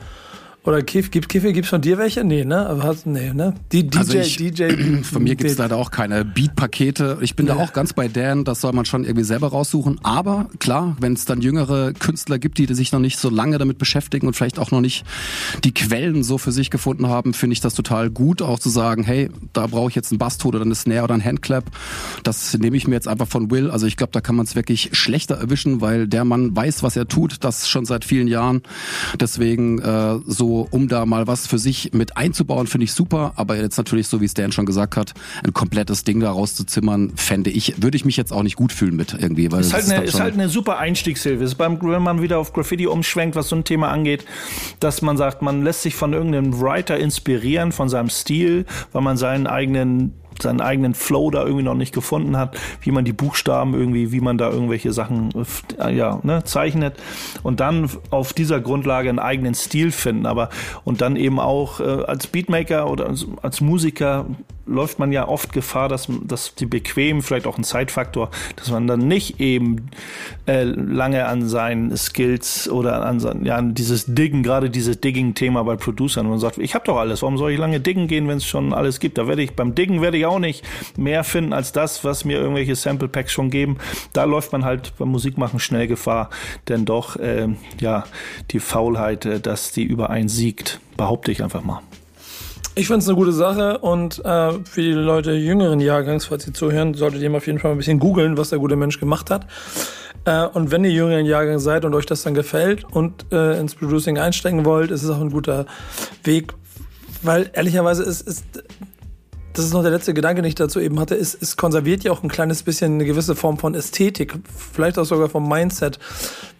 S2: Oder Kiff, gibt Kiffe, gibt's von dir welche? Nee, ne? Aber hast, nee, ne?
S6: Die DJ, also ich, DJ. Von mir gibt's leider auch keine Beat-Pakete. Ich bin ja. da auch ganz bei Dan, das soll man schon irgendwie selber raussuchen. Aber klar, wenn es dann jüngere Künstler gibt, die sich noch nicht so lange damit beschäftigen und vielleicht auch noch nicht die Quellen so für sich gefunden haben, finde ich das total gut, auch zu sagen, hey, da brauche ich jetzt einen Basstod oder eine Snare oder einen Handclap. Das nehme ich mir jetzt einfach von Will. Also ich glaube, da kann man es wirklich schlechter erwischen, weil der Mann weiß, was er tut, das schon seit vielen Jahren. Deswegen äh, so um da mal was für sich mit einzubauen, finde ich super. Aber jetzt natürlich, so wie Stan schon gesagt hat, ein komplettes Ding da rauszuzimmern, fände ich, würde ich mich jetzt auch nicht gut fühlen mit irgendwie. Weil
S4: ist, halt eine, ist halt eine super Einstiegshilfe. Ist beim, wenn man wieder auf Graffiti umschwenkt, was so ein Thema angeht, dass man sagt, man lässt sich von irgendeinem Writer inspirieren, von seinem Stil, weil man seinen eigenen seinen eigenen Flow da irgendwie noch nicht gefunden hat, wie man die Buchstaben irgendwie, wie man da irgendwelche Sachen äh, ja, ne, zeichnet und dann auf dieser Grundlage einen eigenen Stil finden, aber und dann eben auch äh, als Beatmaker oder als, als Musiker läuft man ja oft Gefahr, dass, dass die bequem, vielleicht auch ein Zeitfaktor, dass man dann nicht eben äh, lange an seinen Skills oder an, sein, ja, an dieses Diggen, gerade dieses Digging-Thema bei Producern, wo man sagt, ich habe doch alles, warum soll ich lange diggen gehen, wenn es schon alles gibt? Da werde ich beim Diggen werde ich auch nicht mehr finden als das, was mir irgendwelche Sample Packs schon geben. Da läuft man halt beim Musikmachen schnell Gefahr, denn doch äh, ja die Faulheit, äh, dass die über einen siegt, behaupte ich einfach mal.
S2: Ich finde es eine gute Sache und äh, für die Leute jüngeren Jahrgangs, falls sie zuhören, solltet ihr auf jeden Fall ein bisschen googeln, was der gute Mensch gemacht hat. Äh, und wenn ihr jüngeren Jahrgang seid und euch das dann gefällt und äh, ins Producing einsteigen wollt, ist es auch ein guter Weg, weil ehrlicherweise ist, ist das ist noch der letzte Gedanke, den ich dazu eben hatte, ist, es konserviert ja auch ein kleines bisschen eine gewisse Form von Ästhetik, vielleicht auch sogar vom Mindset,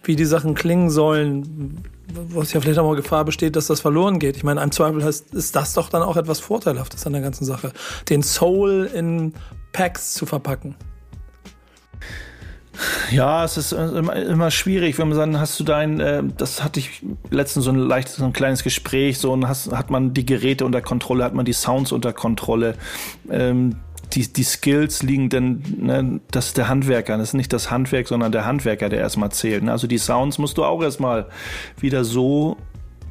S2: wie die Sachen klingen sollen, was ja vielleicht auch mal Gefahr besteht, dass das verloren geht. Ich meine, im Zweifel heißt, ist das doch dann auch etwas Vorteilhaftes an der ganzen Sache, den Soul in Packs zu verpacken.
S4: Ja, es ist immer, immer schwierig, wenn man sagt, hast du dein, äh, das hatte ich letztens so ein leichtes, so ein kleines Gespräch, so und hast, hat man die Geräte unter Kontrolle, hat man die Sounds unter Kontrolle. Ähm, die, die Skills liegen denn, ne, das ist der Handwerker, das ist nicht das Handwerk, sondern der Handwerker, der erstmal zählt. Ne? Also die Sounds musst du auch erstmal wieder so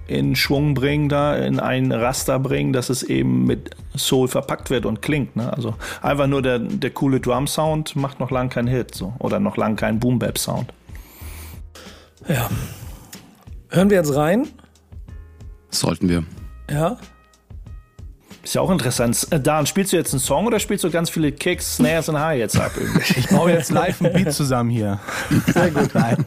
S4: in Schwung bringen, da in ein Raster bringen, dass es eben mit Soul verpackt wird und klingt. Ne? Also einfach nur der, der coole Drum-Sound macht noch lang keinen Hit so. oder noch lang keinen Boom-Bap-Sound.
S2: Ja. Hören wir jetzt rein?
S6: Sollten wir.
S2: Ja.
S4: Ist ja auch interessant. Äh, Dan, spielst du jetzt einen Song oder spielst du ganz viele Kicks, Snares und Hi-Hats ab?
S5: Ich baue jetzt live ein Beat zusammen hier. Sehr gut. Nein,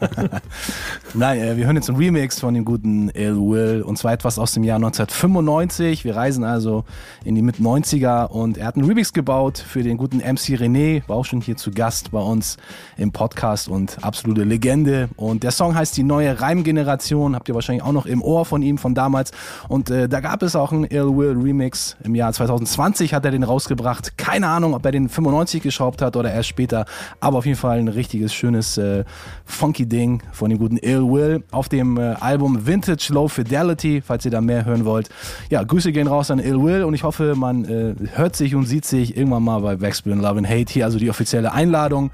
S5: Nein äh, wir hören jetzt einen Remix von dem guten Ill Will und zwar etwas aus dem Jahr 1995. Wir reisen also in die Mit-90er und er hat einen Remix gebaut für den guten MC René, war auch schon hier zu Gast bei uns im Podcast und absolute Legende. Und der Song heißt Die neue Reimgeneration, habt ihr wahrscheinlich auch noch im Ohr von ihm von damals. Und äh, da gab es auch einen Ill Will Remix im Jahr 2020 hat er den rausgebracht. Keine Ahnung, ob er den 95 geschraubt hat oder erst später. Aber auf jeden Fall ein richtiges, schönes, äh, funky Ding von dem guten Ill Will auf dem äh, Album Vintage Low Fidelity, falls ihr da mehr hören wollt. Ja, Grüße gehen raus an Ill Will und ich hoffe, man äh, hört sich und sieht sich irgendwann mal bei Backspin Love and Hate. Hier also die offizielle Einladung.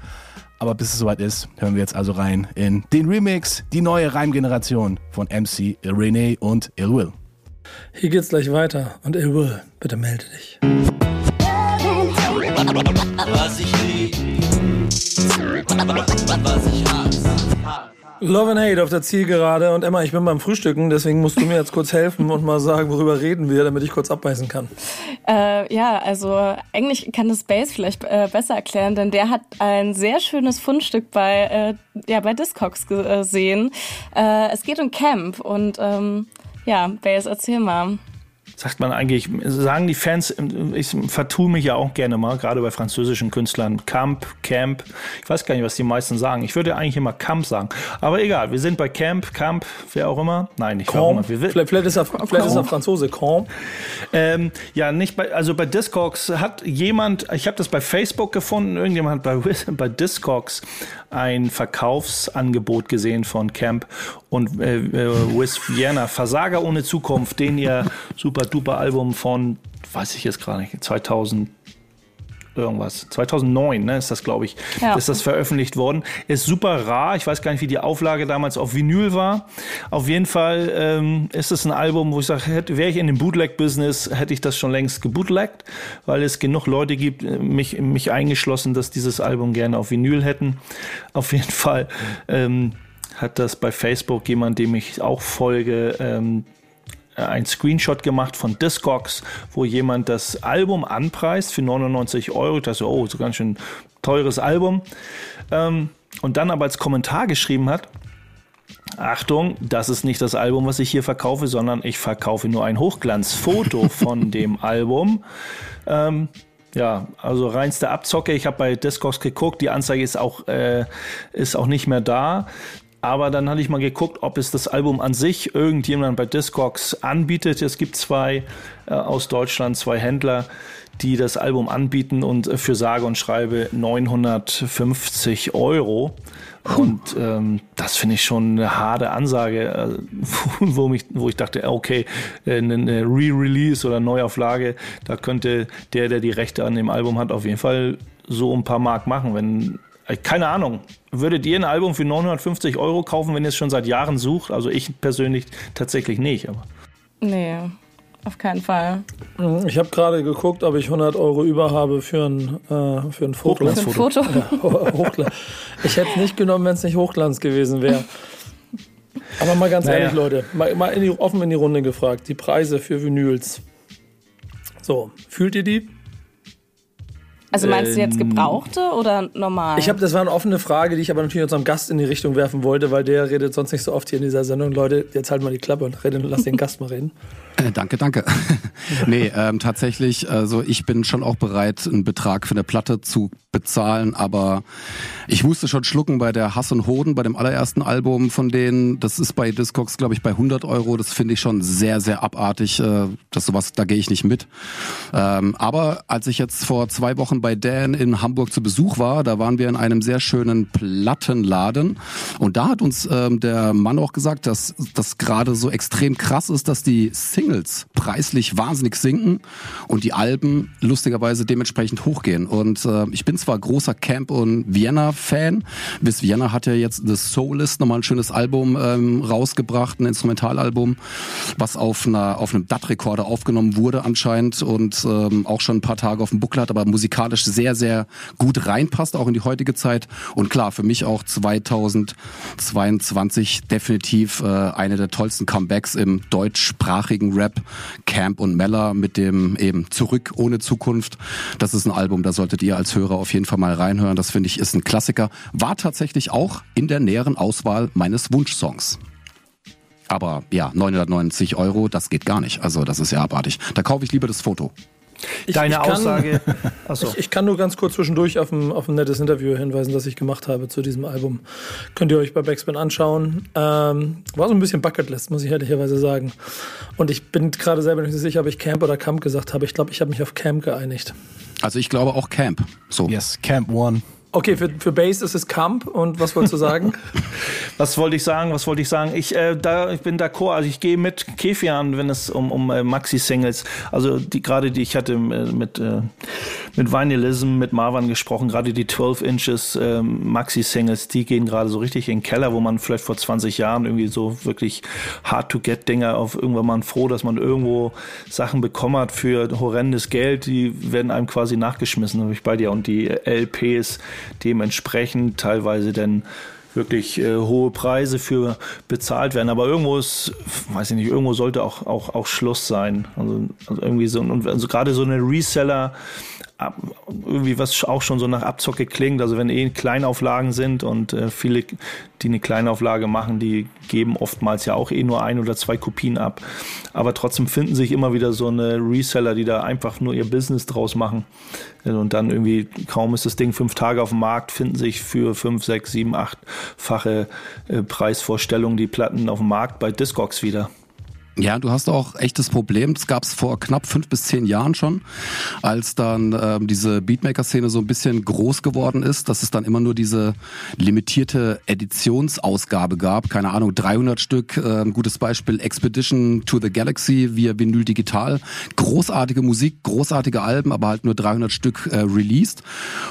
S5: Aber bis es soweit ist, hören wir jetzt also rein in den Remix, die neue Reimgeneration von MC René und Ill Will.
S2: Hier geht's gleich weiter und Ill Will, bitte melde dich. Was ich lieb, was ich hasse. Love and Hate auf der Zielgerade und Emma, ich bin beim Frühstücken, deswegen musst du mir jetzt kurz helfen und mal sagen, worüber reden wir, damit ich kurz abbeißen kann.
S3: Äh, ja, also eigentlich kann das Bass vielleicht äh, besser erklären, denn der hat ein sehr schönes Fundstück bei, äh, ja, bei Discogs gesehen. Äh, es geht um Camp und ähm, ja, Bass, erzähl mal.
S4: sagt man eigentlich, sagen die Fans, ich vertue mich ja auch gerne mal, gerade bei französischen Künstlern, Camp, Camp, ich weiß gar nicht, was die meisten sagen. Ich würde eigentlich immer Camp sagen. Aber egal, wir sind bei Camp, Camp, wer auch immer. Nein, nicht wer auch immer. Wir,
S2: vielleicht, vielleicht, ist er, vielleicht ist er Franzose, Camp.
S4: Ähm, ja, nicht bei, also bei Discogs hat jemand, ich habe das bei Facebook gefunden, irgendjemand hat bei, bei Discogs ein Verkaufsangebot gesehen von Camp und äh, äh, West Vienna, Versager ohne Zukunft, den ihr super duper Album von, weiß ich jetzt gerade nicht, 2000 irgendwas. 2009 ne, ist das, glaube ich, ja. ist das veröffentlicht worden. Ist super rar. Ich weiß gar nicht, wie die Auflage damals auf Vinyl war. Auf jeden Fall ähm, ist es ein Album, wo ich sage, wäre ich in dem Bootleg-Business, hätte ich das schon längst gebootlegt, weil es genug Leute gibt, äh, mich, mich eingeschlossen, dass dieses Album gerne auf Vinyl hätten. Auf jeden Fall ähm, hat das bei Facebook jemand, dem ich auch folge, ähm, äh, ein Screenshot gemacht von Discogs, wo jemand das Album anpreist für 99 Euro. Das ist oh, so ganz schön teures Album. Ähm, und dann aber als Kommentar geschrieben hat, Achtung, das ist nicht das Album, was ich hier verkaufe, sondern ich verkaufe nur ein Hochglanzfoto von dem Album. Ähm, ja, also reinste Abzocke. Ich habe bei Discogs geguckt, die Anzeige ist auch, äh, ist auch nicht mehr da. Aber dann hatte ich mal geguckt, ob es das Album an sich irgendjemand bei Discogs anbietet. Es gibt zwei äh, aus Deutschland, zwei Händler, die das Album anbieten und äh, für sage und schreibe 950 Euro. Und ähm, das finde ich schon eine harte Ansage, äh, wo, mich, wo ich dachte, okay, äh, eine Re-Release oder Neuauflage, da könnte der, der die Rechte an dem Album hat, auf jeden Fall so ein paar Mark machen, wenn keine Ahnung. Würdet ihr ein Album für 950 Euro kaufen, wenn ihr es schon seit Jahren sucht? Also ich persönlich tatsächlich nicht. Aber.
S3: Nee, auf keinen Fall.
S2: Mhm, ich habe gerade geguckt, ob ich 100 Euro über habe für ein, äh, für ein Foto.
S3: Für ein Foto?
S2: Ja, ich hätte es nicht genommen, wenn es nicht Hochglanz gewesen wäre. Aber mal ganz naja. ehrlich, Leute, mal, mal in die, offen in die Runde gefragt. Die Preise für Vinyls. So, fühlt ihr die?
S3: Also meinst du jetzt ähm, gebrauchte oder normal?
S2: Ich habe, das war eine offene Frage, die ich aber natürlich unserem Gast in die Richtung werfen wollte, weil der redet sonst nicht so oft hier in dieser Sendung. Leute, jetzt halt mal die Klappe und reden, lass den Gast mal reden.
S6: Äh, danke, danke. nee, ähm, tatsächlich, also ich bin schon auch bereit, einen Betrag für eine Platte zu bezahlen, aber ich musste schon schlucken bei der Hass und Hoden, bei dem allerersten Album von denen. Das ist bei Discogs, glaube ich, bei 100 Euro. Das finde ich schon sehr, sehr abartig. Äh, das sowas, da gehe ich nicht mit. Ähm, aber als ich jetzt vor zwei Wochen bei Dan in Hamburg zu Besuch war, da waren wir in einem sehr schönen Plattenladen und da hat uns ähm, der Mann auch gesagt, dass das gerade so extrem krass ist, dass die Singles preislich wahnsinnig sinken und die Alben lustigerweise dementsprechend hochgehen. Und äh, ich bin zwar großer Camp und Vienna-Fan. Bis Vienna hat ja jetzt The Soulist nochmal ein schönes Album ähm, rausgebracht, ein Instrumentalalbum, was auf einer auf einem DAT-Rekorder aufgenommen wurde anscheinend und ähm, auch schon ein paar Tage auf dem Buckel hat, aber musikalisch sehr, sehr gut reinpasst, auch in die heutige Zeit. Und klar, für mich auch 2022 definitiv äh, eine der tollsten Comebacks im deutschsprachigen Rap. Camp und Meller mit dem eben Zurück ohne Zukunft. Das ist ein Album, da solltet ihr als Hörer auf jeden Fall mal reinhören. Das finde ich ist ein Klassiker. War tatsächlich auch in der näheren Auswahl meines Wunschsongs. Aber ja, 990 Euro, das geht gar nicht. Also das ist ja abartig. Da kaufe ich lieber das Foto.
S2: Ich, Deine ich kann, Aussage. Achso. Ich, ich, kann nur ganz kurz zwischendurch auf ein, auf ein nettes Interview hinweisen, das ich gemacht habe zu diesem Album. Könnt ihr euch bei Backspin anschauen. Ähm, war so ein bisschen Bucketlist, muss ich ehrlicherweise sagen. Und ich bin gerade selber nicht sicher, ob ich Camp oder Camp gesagt habe. Ich glaube, ich habe mich auf Camp geeinigt.
S6: Also ich glaube auch Camp. So.
S5: Yes, Camp One.
S2: Okay, für, für Bass ist es Camp und was wolltest du sagen?
S4: was wollte ich sagen? Was wollte ich sagen? Ich, äh, da, ich bin d'accord, also ich gehe mit Kefian, wenn es um, um äh, Maxi-Singles, also die gerade die ich hatte äh, mit, äh, mit Vinylism, mit Marwan gesprochen, gerade die 12 Inches äh, Maxi-Singles, die gehen gerade so richtig in den Keller, wo man vielleicht vor 20 Jahren irgendwie so wirklich hard-to-get-Dinger auf irgendwann mal froh, dass man irgendwo Sachen bekommen hat für horrendes Geld, die werden einem quasi nachgeschmissen, habe ich bei dir. Und die LPs, dementsprechend teilweise dann wirklich äh, hohe Preise für bezahlt werden. Aber irgendwo ist, weiß ich nicht, irgendwo sollte auch, auch, auch Schluss sein. Also, also irgendwie so, und also gerade so eine Reseller irgendwie was auch schon so nach Abzocke klingt. Also wenn eh Kleinauflagen sind und äh, viele, die eine Kleinauflage machen, die geben oftmals ja auch eh nur ein oder zwei Kopien ab. Aber trotzdem finden sich immer wieder so eine Reseller, die da einfach nur ihr Business draus machen. Und dann irgendwie, kaum ist das Ding fünf Tage auf dem Markt, finden sich für fünf, sechs, sieben, achtfache äh, Preisvorstellungen die Platten auf dem Markt bei Discogs wieder.
S6: Ja, du hast auch echtes Problem. Das gab es vor knapp fünf bis zehn Jahren schon, als dann ähm, diese Beatmaker-Szene so ein bisschen groß geworden ist, dass es dann immer nur diese limitierte Editionsausgabe gab. Keine Ahnung, 300 Stück. Äh, ein gutes Beispiel Expedition to the Galaxy via Vinyl Digital. Großartige Musik, großartige Alben, aber halt nur 300 Stück äh, released.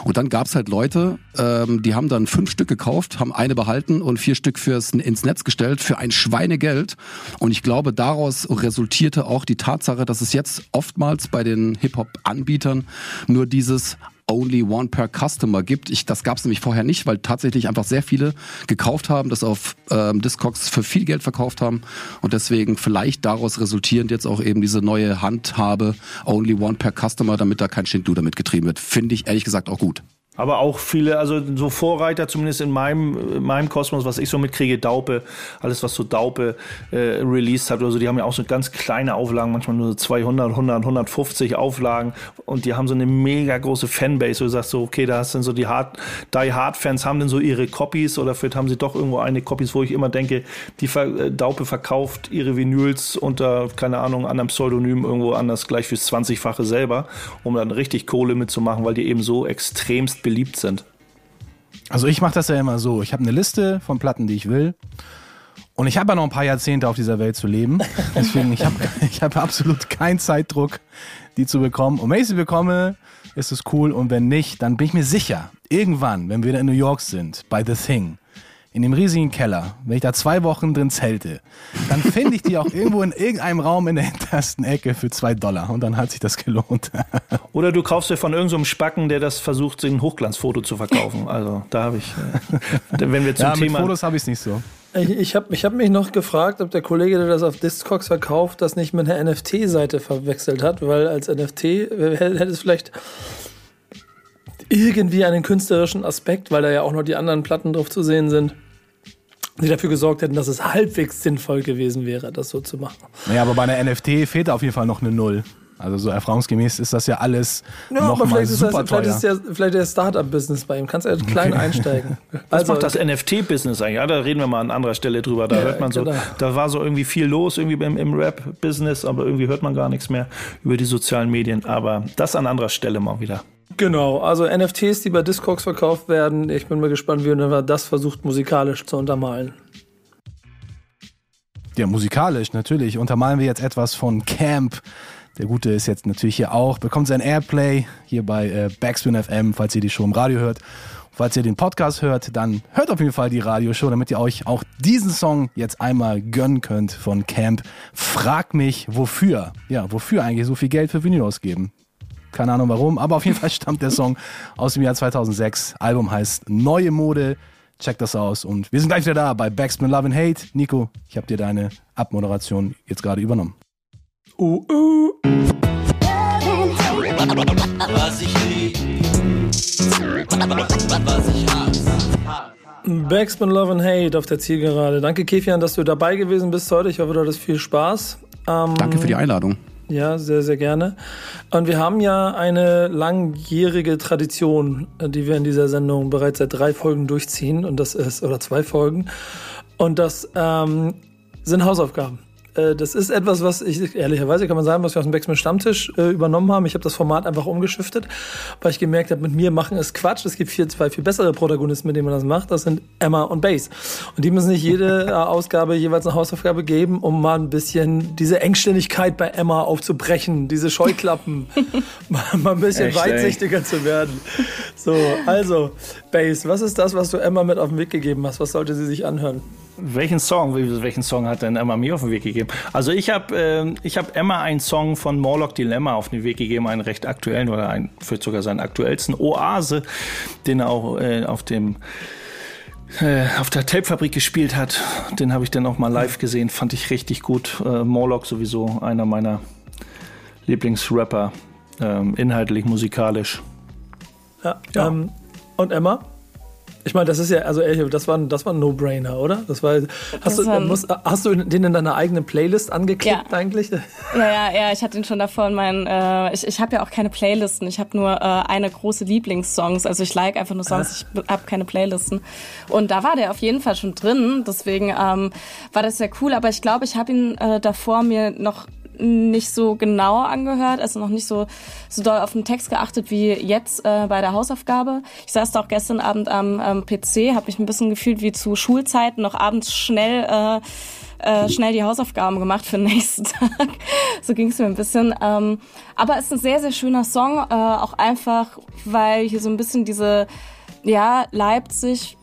S6: Und dann gab's halt Leute, ähm, die haben dann fünf Stück gekauft, haben eine behalten und vier Stück fürs ins Netz gestellt für ein Schweinegeld. Und ich glaube, daraus daraus resultierte auch die Tatsache, dass es jetzt oftmals bei den Hip-Hop-Anbietern nur dieses Only One per Customer gibt. Ich, das gab es nämlich vorher nicht, weil tatsächlich einfach sehr viele gekauft haben, das auf ähm, Discogs für viel Geld verkauft haben und deswegen vielleicht daraus resultierend jetzt auch eben diese neue Handhabe Only One per Customer, damit da kein Schindluder damit getrieben wird. Finde ich ehrlich gesagt auch gut.
S4: Aber auch viele, also so Vorreiter, zumindest in meinem, in meinem Kosmos, was ich so mitkriege, Daupe, alles was so Daupe äh, released hat oder so, die haben ja auch so ganz kleine Auflagen, manchmal nur so 200, 100, 150 Auflagen und die haben so eine mega große Fanbase, du sagst so, okay, da hast dann so die Hard, Die Hard Fans haben dann so ihre Copies oder vielleicht haben sie doch irgendwo eine Copies, wo ich immer denke, die äh, Daupe verkauft ihre Vinyls unter, keine Ahnung, anderem Pseudonym irgendwo anders gleich fürs 20-fache selber, um dann richtig Kohle mitzumachen, weil die eben so extremst beliebt sind?
S5: Also ich mache das ja immer so. Ich habe eine Liste von Platten, die ich will. Und ich habe ja noch ein paar Jahrzehnte auf dieser Welt zu leben. Deswegen, ich habe ich hab absolut keinen Zeitdruck, die zu bekommen. Und wenn ich sie bekomme, ist es cool. Und wenn nicht, dann bin ich mir sicher, irgendwann, wenn wir in New York sind, bei The Thing, in dem riesigen Keller, wenn ich da zwei Wochen drin zelte, dann finde ich die auch irgendwo in irgendeinem Raum in der hintersten Ecke für zwei Dollar und dann hat sich das gelohnt.
S4: Oder du kaufst dir von irgendeinem so Spacken, der das versucht, ein Hochglanzfoto zu verkaufen. Also da habe ich,
S5: äh, wenn wir zum ja, Thema... mit Fotos habe ich es nicht so.
S2: Ich, ich habe ich hab mich noch gefragt, ob der Kollege, der das auf Discogs verkauft, das nicht mit einer NFT-Seite verwechselt hat, weil als NFT hätte es vielleicht irgendwie einen künstlerischen Aspekt, weil da ja auch noch die anderen Platten drauf zu sehen sind, die dafür gesorgt hätten, dass es halbwegs sinnvoll gewesen wäre, das so zu machen.
S5: Naja, aber bei einer NFT fehlt auf jeden Fall noch eine Null. Also so erfahrungsgemäß ist das ja alles ja, noch mal super
S2: das, Vielleicht ist ja vielleicht der Startup-Business bei ihm. Kannst du ja klein okay. einsteigen.
S4: Was also, macht das NFT-Business eigentlich? Ja, da reden wir mal an anderer Stelle drüber. Da ja, hört man so, genau. da war so irgendwie viel los irgendwie im, im Rap-Business, aber irgendwie hört man gar nichts mehr über die sozialen Medien. Aber das an anderer Stelle mal wieder.
S2: Genau, also NFTs, die bei Discogs verkauft werden. Ich bin mal gespannt, wie man das versucht musikalisch zu untermalen.
S5: Ja, musikalisch natürlich. Untermalen wir jetzt etwas von Camp. Der Gute ist jetzt natürlich hier auch, bekommt sein Airplay hier bei äh, Backspin FM, falls ihr die Show im Radio hört. Falls ihr den Podcast hört, dann hört auf jeden Fall die Radioshow, damit ihr euch auch diesen Song jetzt einmal gönnen könnt von Camp. Frag mich, wofür? Ja, wofür eigentlich so viel Geld für Vinyl ausgeben? Keine Ahnung warum, aber auf jeden Fall stammt der Song aus dem Jahr 2006. Album heißt Neue Mode. Check das aus und wir sind gleich wieder da bei Backspin Love and Hate. Nico, ich habe dir deine Abmoderation jetzt gerade übernommen. Uh, uh.
S2: Was ich lieb, was ich hasse. Backspin Love and Hate auf der Zielgerade. Danke, Kefian, dass du dabei gewesen bist heute. Ich hoffe, du hattest viel Spaß.
S6: Ähm, Danke für die Einladung.
S2: Ja, sehr, sehr gerne. Und wir haben ja eine langjährige Tradition, die wir in dieser Sendung bereits seit drei Folgen durchziehen. Und das ist, oder zwei Folgen. Und das ähm, sind Hausaufgaben. Äh, das ist etwas, was ich, ehrlicherweise kann man sagen, was wir aus dem Backspin Stammtisch äh, übernommen haben. Ich habe das Format einfach umgeschiftet, weil ich gemerkt habe, mit mir machen es Quatsch. Es gibt vier, zwei viel bessere Protagonisten, mit denen man das macht. Das sind Emma und Base. Und die müssen nicht jede äh, Ausgabe jeweils eine Hausaufgabe geben, um mal ein bisschen diese Engständigkeit bei Emma aufzubrechen, diese Scheuklappen, mal ein bisschen Echt, weitsichtiger ey. zu werden. So, also, Base, was ist das, was du Emma mit auf den Weg gegeben hast? Was sollte sie sich anhören?
S4: Welchen Song, welchen Song hat denn Emma mir auf den Weg gegeben? Also ich habe äh, ich hab Emma einen Song von Morlock Dilemma auf den Weg gegeben, einen recht aktuellen oder einen, für sogar seinen aktuellsten Oase, den er auch äh, auf dem äh, auf der Tapefabrik gespielt hat. Den habe ich dann auch mal live gesehen, fand ich richtig gut. Äh, Morlock sowieso einer meiner Lieblingsrapper ähm, inhaltlich, musikalisch.
S2: Ja. ja. Ähm, und Emma? Ich meine, das ist ja, also ehrlich, das war, das war ein No-Brainer, oder? Das war, hast, das du, musst, hast du den in deiner eigenen Playlist angeklickt
S3: ja.
S2: eigentlich? Ja,
S3: ja, ja, ich hatte ihn schon davor in meinen, äh, ich, ich habe ja auch keine Playlisten, ich habe nur äh, eine große Lieblingssongs, also ich like einfach nur Songs, ah. ich habe keine Playlisten. Und da war der auf jeden Fall schon drin, deswegen ähm, war das sehr cool, aber ich glaube, ich habe ihn äh, davor mir noch nicht so genau angehört, also noch nicht so, so doll auf den Text geachtet wie jetzt äh, bei der Hausaufgabe. Ich saß da auch gestern Abend am, am PC, habe mich ein bisschen gefühlt wie zu Schulzeiten, noch abends schnell äh, äh, schnell die Hausaufgaben gemacht für den nächsten Tag. so ging es mir ein bisschen. Ähm, aber es ist ein sehr, sehr schöner Song, äh, auch einfach, weil hier so ein bisschen diese, ja, Leipzig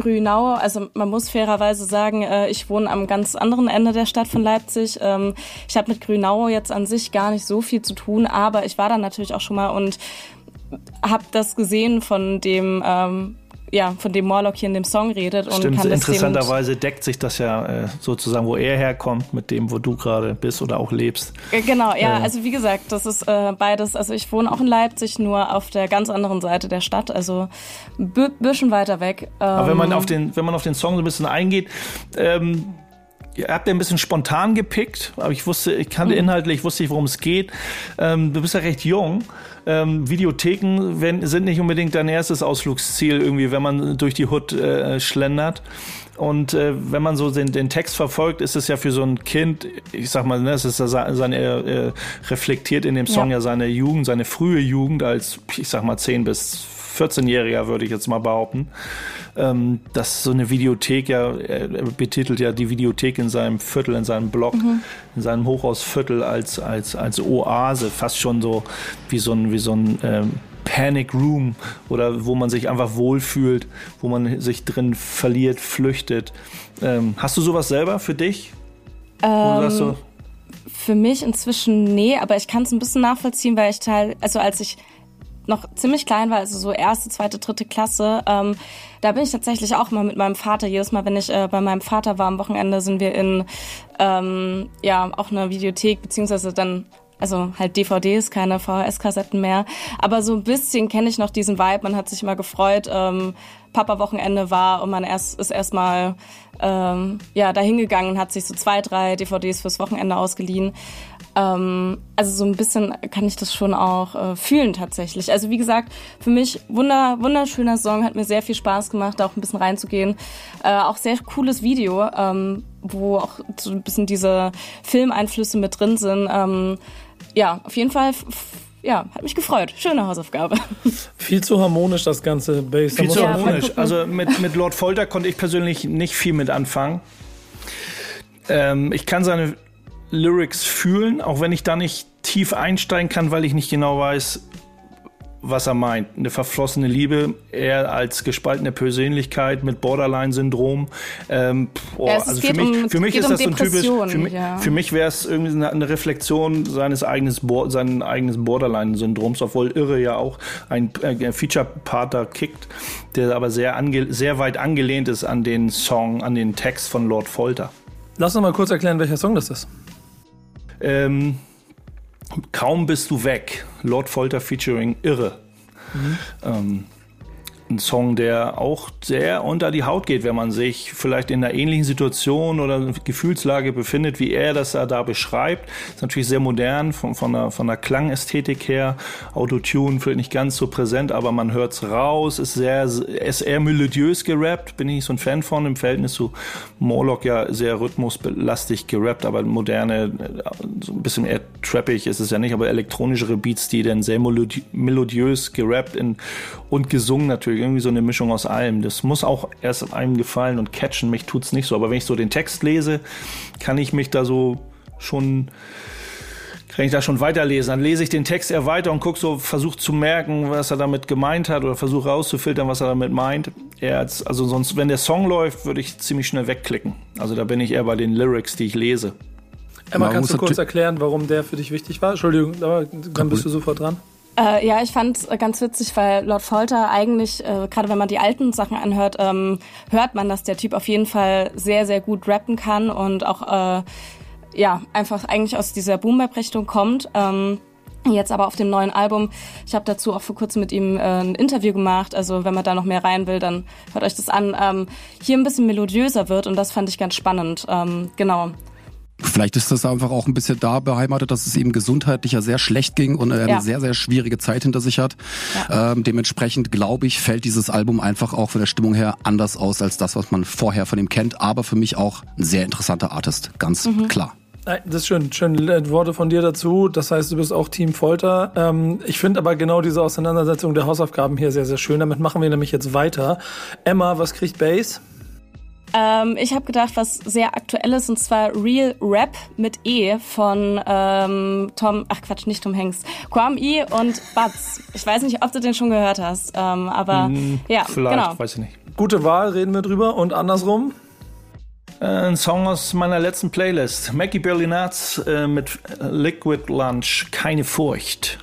S3: Grünau, also man muss fairerweise sagen, äh, ich wohne am ganz anderen Ende der Stadt von Leipzig. Ähm, ich habe mit Grünau jetzt an sich gar nicht so viel zu tun, aber ich war da natürlich auch schon mal und habe das gesehen von dem ähm, ja, von dem Morlock hier in dem Song redet. Und
S4: Stimmt, interessanterweise deckt sich das ja äh, sozusagen, wo er herkommt, mit dem, wo du gerade bist oder auch lebst.
S3: Äh, genau, ja, äh. also wie gesagt, das ist äh, beides, also ich wohne auch in Leipzig, nur auf der ganz anderen Seite der Stadt, also ein bisschen weiter weg.
S4: Ähm, Aber wenn man auf den, wenn man auf den Song so ein bisschen eingeht, ähm, ihr habt ja ein bisschen spontan gepickt, aber ich wusste, ich kannte mhm. inhaltlich, wusste ich, worum es geht. Ähm, du bist ja recht jung. Ähm, Videotheken wenn, sind nicht unbedingt dein erstes Ausflugsziel irgendwie, wenn man durch die Hut äh, schlendert. Und äh, wenn man so den, den Text verfolgt, ist es ja für so ein Kind, ich sag mal, ne, es ist ja seine, äh, reflektiert in dem Song ja. ja seine Jugend, seine frühe Jugend als, ich sag mal, 10 bis 14-Jähriger, würde ich jetzt mal behaupten. Ähm, dass so eine Videothek ja, er betitelt ja die Videothek in seinem Viertel, in seinem Block, mhm. in seinem Hochhausviertel als, als, als Oase, fast schon so wie so ein, wie so ein ähm, Panic Room oder wo man sich einfach wohlfühlt, wo man sich drin verliert, flüchtet. Ähm, hast du sowas selber für dich?
S3: Ähm? Für mich inzwischen nee, aber ich kann es ein bisschen nachvollziehen, weil ich teil, also als ich noch ziemlich klein war, also so erste, zweite, dritte Klasse, ähm, da bin ich tatsächlich auch mal mit meinem Vater. Jedes Mal, wenn ich äh, bei meinem Vater war am Wochenende, sind wir in ähm, ja auch eine Videothek beziehungsweise dann also halt DVDs, keine VHS-Kassetten mehr. Aber so ein bisschen kenne ich noch diesen Vibe. Man hat sich immer gefreut. Ähm, Papa-Wochenende war und man erst ist erstmal ähm, ja dahin gegangen und hat sich so zwei, drei DVDs fürs Wochenende ausgeliehen. Ähm, also so ein bisschen kann ich das schon auch äh, fühlen tatsächlich. Also wie gesagt, für mich wunder, wunderschöner Song, hat mir sehr viel Spaß gemacht, da auch ein bisschen reinzugehen. Äh, auch sehr cooles Video, ähm, wo auch so ein bisschen diese Filmeinflüsse mit drin sind. Ähm, ja, auf jeden Fall ja, hat mich gefreut. Schöne Hausaufgabe.
S2: Viel zu harmonisch das ganze Bass.
S4: Viel zu harmonisch. Also mit, mit Lord Folter konnte ich persönlich nicht viel mit anfangen. Ähm, ich kann seine Lyrics fühlen, auch wenn ich da nicht tief einsteigen kann, weil ich nicht genau weiß, was er meint. Eine verflossene Liebe, er als gespaltene Persönlichkeit mit Borderline-Syndrom. Ähm,
S3: ja, also für mich, um,
S4: für mich ist um das so ein typisch, für mich, ja. mich wäre es irgendwie eine, eine, Reflexion seines eigenes, seines eigenen Borderline-Syndroms, obwohl Irre ja auch ein, ein Feature-Part da kickt, der aber sehr, ange, sehr weit angelehnt ist an den Song, an den Text von Lord Folter.
S2: Lass uns mal kurz erklären, welcher Song das ist.
S4: Ähm, kaum bist du weg. Lord Folter featuring Irre. Mhm. Ähm, ein Song, der auch sehr unter die Haut geht, wenn man sich vielleicht in einer ähnlichen Situation oder Gefühlslage befindet, wie er das da beschreibt. Ist natürlich sehr modern von, von, der, von der Klangästhetik her. Autotune vielleicht nicht ganz so präsent, aber man hört's raus. Ist sehr, ist eher melodiös gerappt. Bin ich so ein Fan von. Im Verhältnis zu Morlock ja sehr rhythmuslastig gerappt, aber moderne, so ein bisschen eher trappig ist es ja nicht, aber elektronischere Beats, die dann sehr melodiös gerappt in, und gesungen natürlich irgendwie so eine Mischung aus allem. Das muss auch erst einem gefallen und catchen. Mich tut's nicht so. Aber wenn ich so den Text lese, kann ich mich da so schon kann ich da schon weiterlesen. Dann lese ich den Text eher weiter und gucke so, versuche zu merken, was er damit gemeint hat oder versuche rauszufiltern, was er damit meint. Er als, also sonst, wenn der Song läuft, würde ich ziemlich schnell wegklicken. Also da bin ich eher bei den Lyrics, die ich lese.
S2: Emma, kannst du kurz erklären, warum der für dich wichtig war? Entschuldigung, aber dann bist du sofort dran.
S3: Äh, ja, ich fand ganz witzig, weil Lord Folter eigentlich, äh, gerade wenn man die alten Sachen anhört, ähm, hört man, dass der Typ auf jeden Fall sehr, sehr gut rappen kann und auch äh, ja einfach eigentlich aus dieser Boom-Bap-Richtung kommt. Ähm, Jetzt aber auf dem neuen Album. Ich habe dazu auch vor kurzem mit ihm äh, ein Interview gemacht. Also wenn man da noch mehr rein will, dann hört euch das an. Ähm, hier ein bisschen melodiöser wird und das fand ich ganz spannend. Ähm, genau.
S6: Vielleicht ist das einfach auch ein bisschen da beheimatet, dass es ihm gesundheitlich ja sehr schlecht ging und er eine
S3: Ja.
S6: sehr, sehr schwierige Zeit hinter sich hat. Ähm, dementsprechend, glaube ich, fällt dieses Album einfach auch von der Stimmung her anders aus als das, was man vorher von ihm kennt. Aber für mich auch ein sehr interessanter Artist, ganz klar.
S2: Nein, Das ist schön. Schöne Worte von dir dazu. Das heißt, du bist auch Team Folter. Ähm, ich finde aber genau diese Auseinandersetzung der Hausaufgaben hier sehr, sehr schön. Damit machen wir nämlich jetzt weiter. Emma, was kriegt Bass?
S3: Ähm, ich habe gedacht, was sehr aktuell ist, und zwar Real Rap mit E von ähm, Tom, ach Quatsch, nicht Tom Hanks, Kwam E und Butz. Ich weiß nicht, ob du den schon gehört hast, ähm, aber ja,
S4: Vielleicht,
S3: genau.
S4: weiß ich nicht.
S2: Gute Wahl, reden wir drüber. Und andersrum?
S4: Ein Song aus meiner letzten Playlist. Mackie Berlinaz äh, mit Liquid Lunch. Keine Furcht.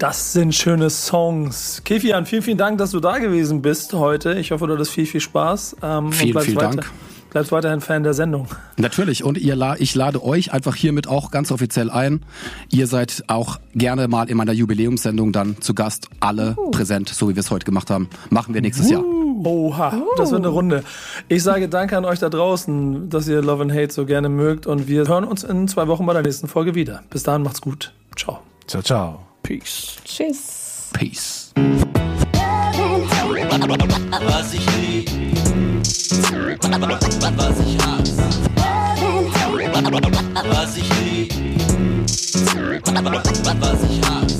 S2: Das sind schöne Songs. Kefian, vielen, vielen Dank, dass du da gewesen bist heute. Ich hoffe, du hattest viel, viel Spaß. Ähm,
S6: Vielen, vielen
S2: weiter,
S6: Dank.
S2: Bleibst weiterhin Fan der Sendung.
S6: Natürlich. Und ihr, la- ich lade euch einfach hiermit auch ganz offiziell ein. Ihr seid auch gerne mal in meiner Jubiläumssendung dann zu Gast. Alle präsent, so wie wir es heute gemacht haben. Machen wir nächstes Jahr.
S2: Oha, das wird eine Runde. Ich sage danke an euch da draußen, dass ihr Love and Hate so gerne mögt. Und wir hören uns in zwei Wochen bei der nächsten Folge wieder. Bis dahin, macht's gut. Ciao.
S5: Ciao, ciao.
S4: Peace.
S3: Tschüss.
S6: Peace.
S1: Was ich lieb, was ich hasse. Was ich lieb, was ich hasse.